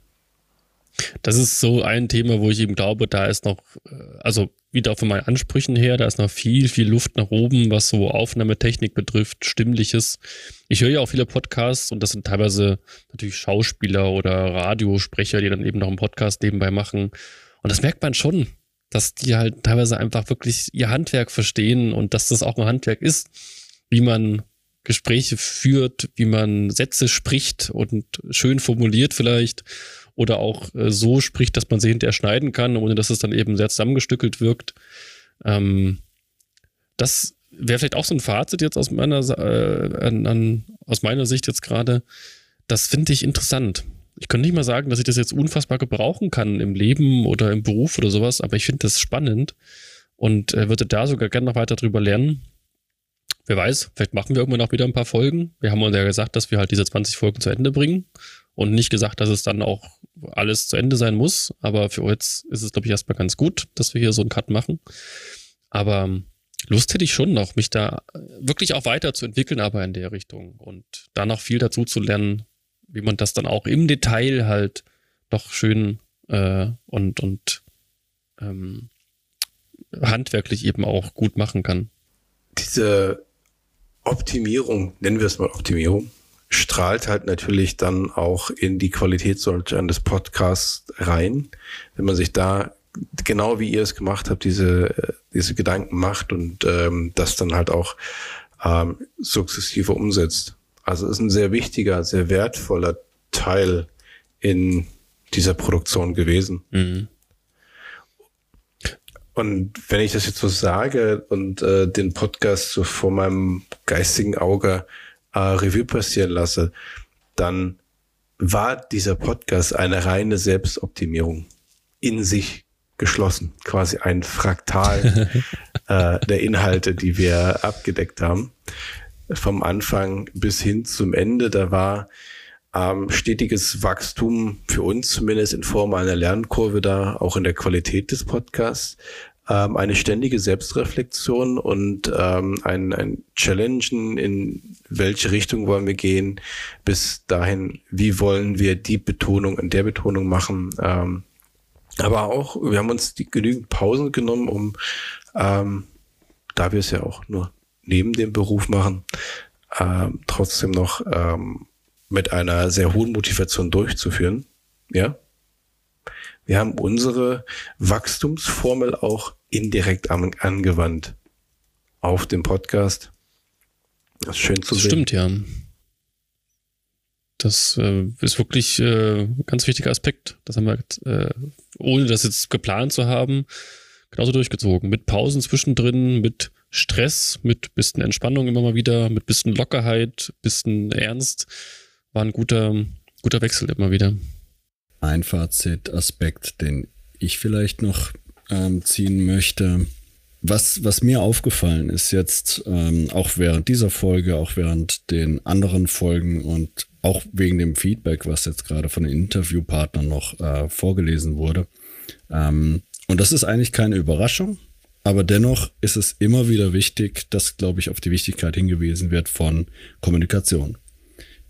Das ist so ein Thema, wo ich eben glaube, da ist noch, äh, also wieder von meinen Ansprüchen her, da ist noch viel, viel Luft nach oben, was so Aufnahmetechnik betrifft, Stimmliches. Ich höre ja auch viele Podcasts und das sind teilweise natürlich Schauspieler oder Radiosprecher, die dann eben noch einen Podcast nebenbei machen. Und das merkt man schon, dass die halt teilweise einfach wirklich ihr Handwerk verstehen und dass das auch ein Handwerk ist wie man Gespräche führt, wie man Sätze spricht und schön formuliert vielleicht oder auch äh, so spricht, dass man sie hinterher schneiden kann, ohne dass es dann eben sehr zusammengestückelt wirkt. Ähm, das wäre vielleicht auch so ein Fazit jetzt aus meiner, äh, an, an, aus meiner Sicht jetzt gerade. Das finde ich interessant. Ich könnte nicht mal sagen, dass ich das jetzt unfassbar gebrauchen kann im Leben oder im Beruf oder sowas, aber ich finde das spannend und äh, würde da sogar gerne noch weiter drüber lernen wer weiß, vielleicht machen wir irgendwann auch wieder ein paar Folgen. Wir haben uns ja gesagt, dass wir halt diese 20 Folgen zu Ende bringen und nicht gesagt, dass es dann auch alles zu Ende sein muss. Aber für jetzt ist es, glaube ich, erstmal ganz gut, dass wir hier so einen Cut machen. Aber ähm, Lust hätte ich schon noch, mich da wirklich auch weiterzuentwickeln, aber in der Richtung und da noch viel dazu zu lernen, wie man das dann auch im Detail halt doch schön äh, und, und ähm, handwerklich eben auch gut machen kann. Diese Optimierung, nennen wir es mal Optimierung, strahlt halt natürlich dann auch in die Qualität eines Podcasts rein. Wenn man sich da genau wie ihr es gemacht habt, diese, diese Gedanken macht und ähm, das dann halt auch ähm, sukzessive umsetzt. Also ist ein sehr wichtiger, sehr wertvoller Teil in dieser Produktion gewesen. Mhm. Und wenn ich das jetzt so sage und äh, den Podcast so vor meinem geistigen Auge äh, Revue passieren lasse, dann war dieser Podcast eine reine Selbstoptimierung in sich geschlossen, quasi ein Fraktal äh, der Inhalte, die wir abgedeckt haben. Vom Anfang bis hin zum Ende, da war ähm, stetiges Wachstum für uns zumindest in Form einer Lernkurve da, auch in der Qualität des Podcasts, ähm, eine ständige Selbstreflexion und ähm, ein, ein Challengen, in welche Richtung wollen wir gehen, bis dahin, wie wollen wir die Betonung in der Betonung machen. Ähm, aber auch, wir haben uns die genügend Pausen genommen, um, ähm, da wir es ja auch nur neben dem Beruf machen, ähm, trotzdem noch ähm, mit einer sehr hohen Motivation durchzuführen. Ja. Wir haben unsere Wachstumsformel auch indirekt an, angewandt auf dem Podcast. Das ist schön zu das sehen. Stimmt, ja. Das äh, ist wirklich äh, ein ganz wichtiger Aspekt. Das haben wir, äh, ohne das jetzt geplant zu haben, genauso durchgezogen. Mit Pausen zwischendrin, mit Stress, mit bisschen Entspannung immer mal wieder, mit bisschen Lockerheit, bisschen Ernst. War ein guter, guter Wechsel immer wieder. Ein Fazitaspekt, den ich vielleicht noch ähm, ziehen möchte. Was, was mir aufgefallen ist jetzt, ähm, auch während dieser Folge, auch während den anderen Folgen und auch wegen dem Feedback, was jetzt gerade von den Interviewpartnern noch äh, vorgelesen wurde. Ähm, und das ist eigentlich keine Überraschung, aber dennoch ist es immer wieder wichtig, dass, glaube ich, auf die Wichtigkeit hingewiesen wird von Kommunikation.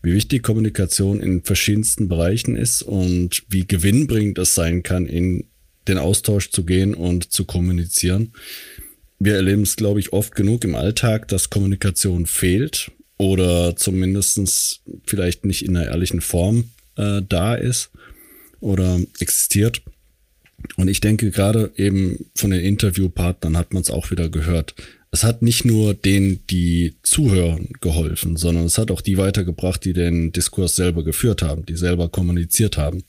Wie wichtig Kommunikation in verschiedensten Bereichen ist und wie gewinnbringend es sein kann, in den Austausch zu gehen und zu kommunizieren. Wir erleben es, glaube ich, oft genug im Alltag, dass Kommunikation fehlt oder zumindest vielleicht nicht in einer ehrlichen Form äh, da ist oder existiert. Und ich denke, gerade eben von den Interviewpartnern hat man es auch wieder gehört. Es hat nicht nur denen, die zuhören, geholfen, sondern es hat auch die weitergebracht, die den Diskurs selber geführt haben, die selber kommuniziert haben.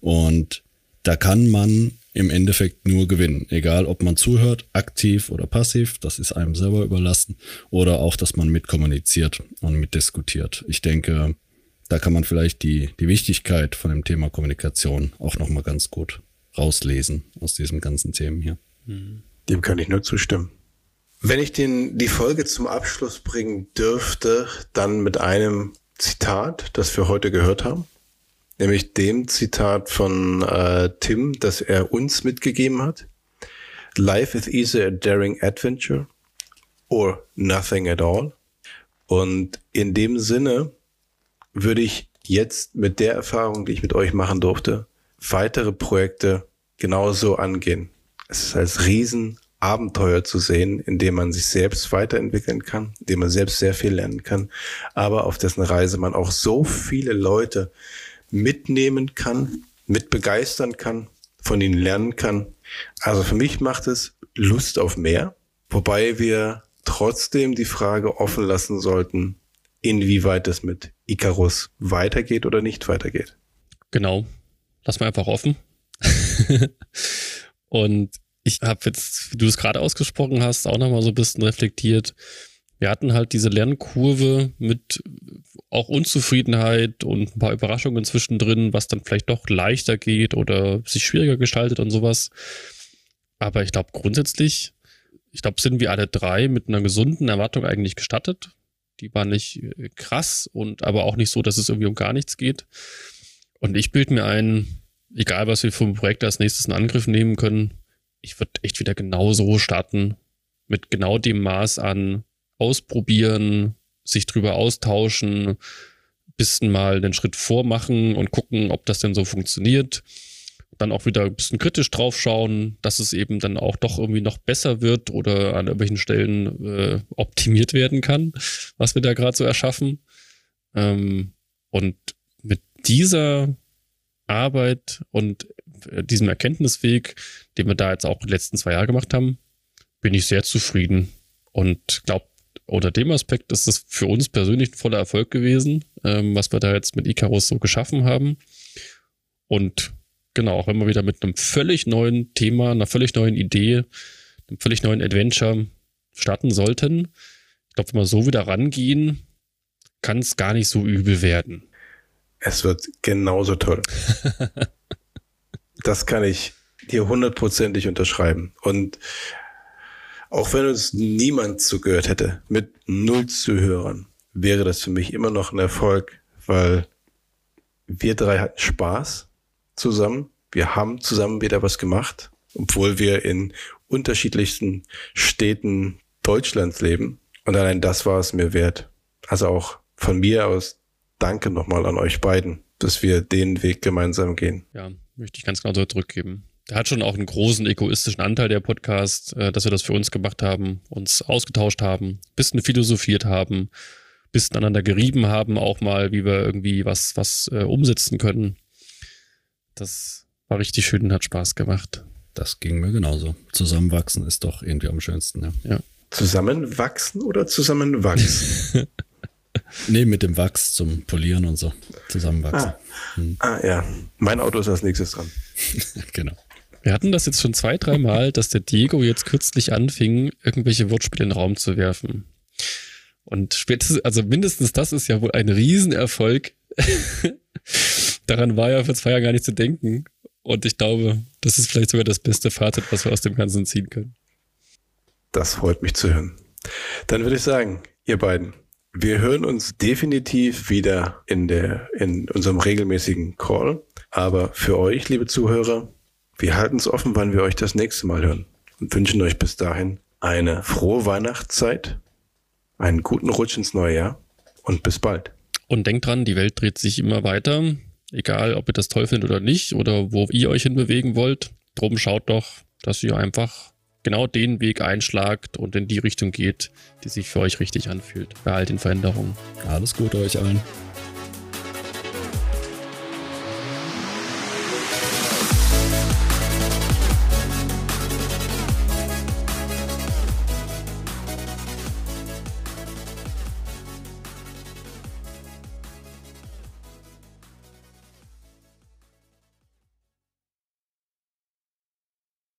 Und da kann man im Endeffekt nur gewinnen. Egal, ob man zuhört, aktiv oder passiv, das ist einem selber überlassen. Oder auch, dass man mitkommuniziert und mitdiskutiert. Ich denke, da kann man vielleicht die, die Wichtigkeit von dem Thema Kommunikation auch nochmal ganz gut rauslesen aus diesen ganzen Themen hier. Dem kann ich nur zustimmen. Wenn ich den, die Folge zum Abschluss bringen dürfte, dann mit einem Zitat, das wir heute gehört haben nämlich dem Zitat von äh, Tim, das er uns mitgegeben hat. Life is either a daring adventure or nothing at all. Und in dem Sinne würde ich jetzt mit der Erfahrung, die ich mit euch machen durfte, weitere Projekte genauso angehen. Es ist als Riesenabenteuer zu sehen, in dem man sich selbst weiterentwickeln kann, in dem man selbst sehr viel lernen kann, aber auf dessen Reise man auch so viele Leute mitnehmen kann, mit begeistern kann, von ihnen lernen kann. Also für mich macht es Lust auf mehr, wobei wir trotzdem die Frage offen lassen sollten, inwieweit es mit Icarus weitergeht oder nicht weitergeht. Genau. Lass mal einfach offen. Und ich habe jetzt, wie du es gerade ausgesprochen hast, auch nochmal so ein bisschen reflektiert wir hatten halt diese Lernkurve mit auch Unzufriedenheit und ein paar Überraschungen zwischendrin, was dann vielleicht doch leichter geht oder sich schwieriger gestaltet und sowas. Aber ich glaube grundsätzlich, ich glaube, sind wir alle drei mit einer gesunden Erwartung eigentlich gestattet. Die war nicht äh, krass und aber auch nicht so, dass es irgendwie um gar nichts geht. Und ich bilde mir ein, egal was wir vom Projekt als nächstes in Angriff nehmen können, ich würde echt wieder genau so starten, mit genau dem Maß an ausprobieren, sich drüber austauschen, bisschen mal einen Schritt vormachen und gucken, ob das denn so funktioniert. dann auch wieder ein bisschen kritisch drauf schauen, dass es eben dann auch doch irgendwie noch besser wird oder an irgendwelchen Stellen äh, optimiert werden kann, was wir da gerade so erschaffen. Ähm, und dieser Arbeit und äh, diesem Erkenntnisweg, den wir da jetzt auch die letzten zwei Jahre gemacht haben, bin ich sehr zufrieden und glaube, unter dem Aspekt ist es für uns persönlich ein voller Erfolg gewesen, ähm, was wir da jetzt mit Icarus so geschaffen haben. Und genau, auch wenn wir wieder mit einem völlig neuen Thema, einer völlig neuen Idee, einem völlig neuen Adventure starten sollten. Ich glaube, wenn wir so wieder rangehen, kann es gar nicht so übel werden. Es wird genauso toll. das kann ich dir hundertprozentig unterschreiben. Und auch wenn uns niemand zugehört hätte, mit null Zuhörern, wäre das für mich immer noch ein Erfolg, weil wir drei hatten Spaß zusammen. Wir haben zusammen wieder was gemacht, obwohl wir in unterschiedlichsten Städten Deutschlands leben. Und allein das war es mir wert. Also auch von mir aus danke nochmal an euch beiden, dass wir den Weg gemeinsam gehen. Ja, möchte ich ganz genau so zurückgeben. Der hat schon auch einen großen egoistischen Anteil, der Podcast, äh, dass wir das für uns gemacht haben, uns ausgetauscht haben, bisschen philosophiert haben, bisschen aneinander gerieben haben, auch mal, wie wir irgendwie was, was äh, umsetzen können. Das war richtig schön und hat Spaß gemacht. Das ging mir genauso. Zusammenwachsen ist doch irgendwie am schönsten, ja. ja. Zusammenwachsen oder zusammenwachsen? nee, mit dem Wachs zum Polieren und so. Zusammenwachsen. Ah, hm. ah ja. Mein Auto ist als nächstes dran. genau. Wir hatten das jetzt schon zwei, dreimal, dass der Diego jetzt kürzlich anfing, irgendwelche Wortspiele in den Raum zu werfen. Und spätestens, also mindestens das ist ja wohl ein Riesenerfolg. Daran war ja vor zwei Jahren gar nicht zu denken. Und ich glaube, das ist vielleicht sogar das beste Fazit, was wir aus dem Ganzen ziehen können. Das freut mich zu hören. Dann würde ich sagen, ihr beiden, wir hören uns definitiv wieder in der, in unserem regelmäßigen Call. Aber für euch, liebe Zuhörer, wir halten es offen, wann wir euch das nächste Mal hören und wünschen euch bis dahin eine frohe Weihnachtszeit, einen guten Rutsch ins neue Jahr und bis bald. Und denkt dran, die Welt dreht sich immer weiter. Egal, ob ihr das toll findet oder nicht oder wo ihr euch hinbewegen wollt. Drum schaut doch, dass ihr einfach genau den Weg einschlagt und in die Richtung geht, die sich für euch richtig anfühlt. Bei all den Veränderungen. Alles Gute euch allen.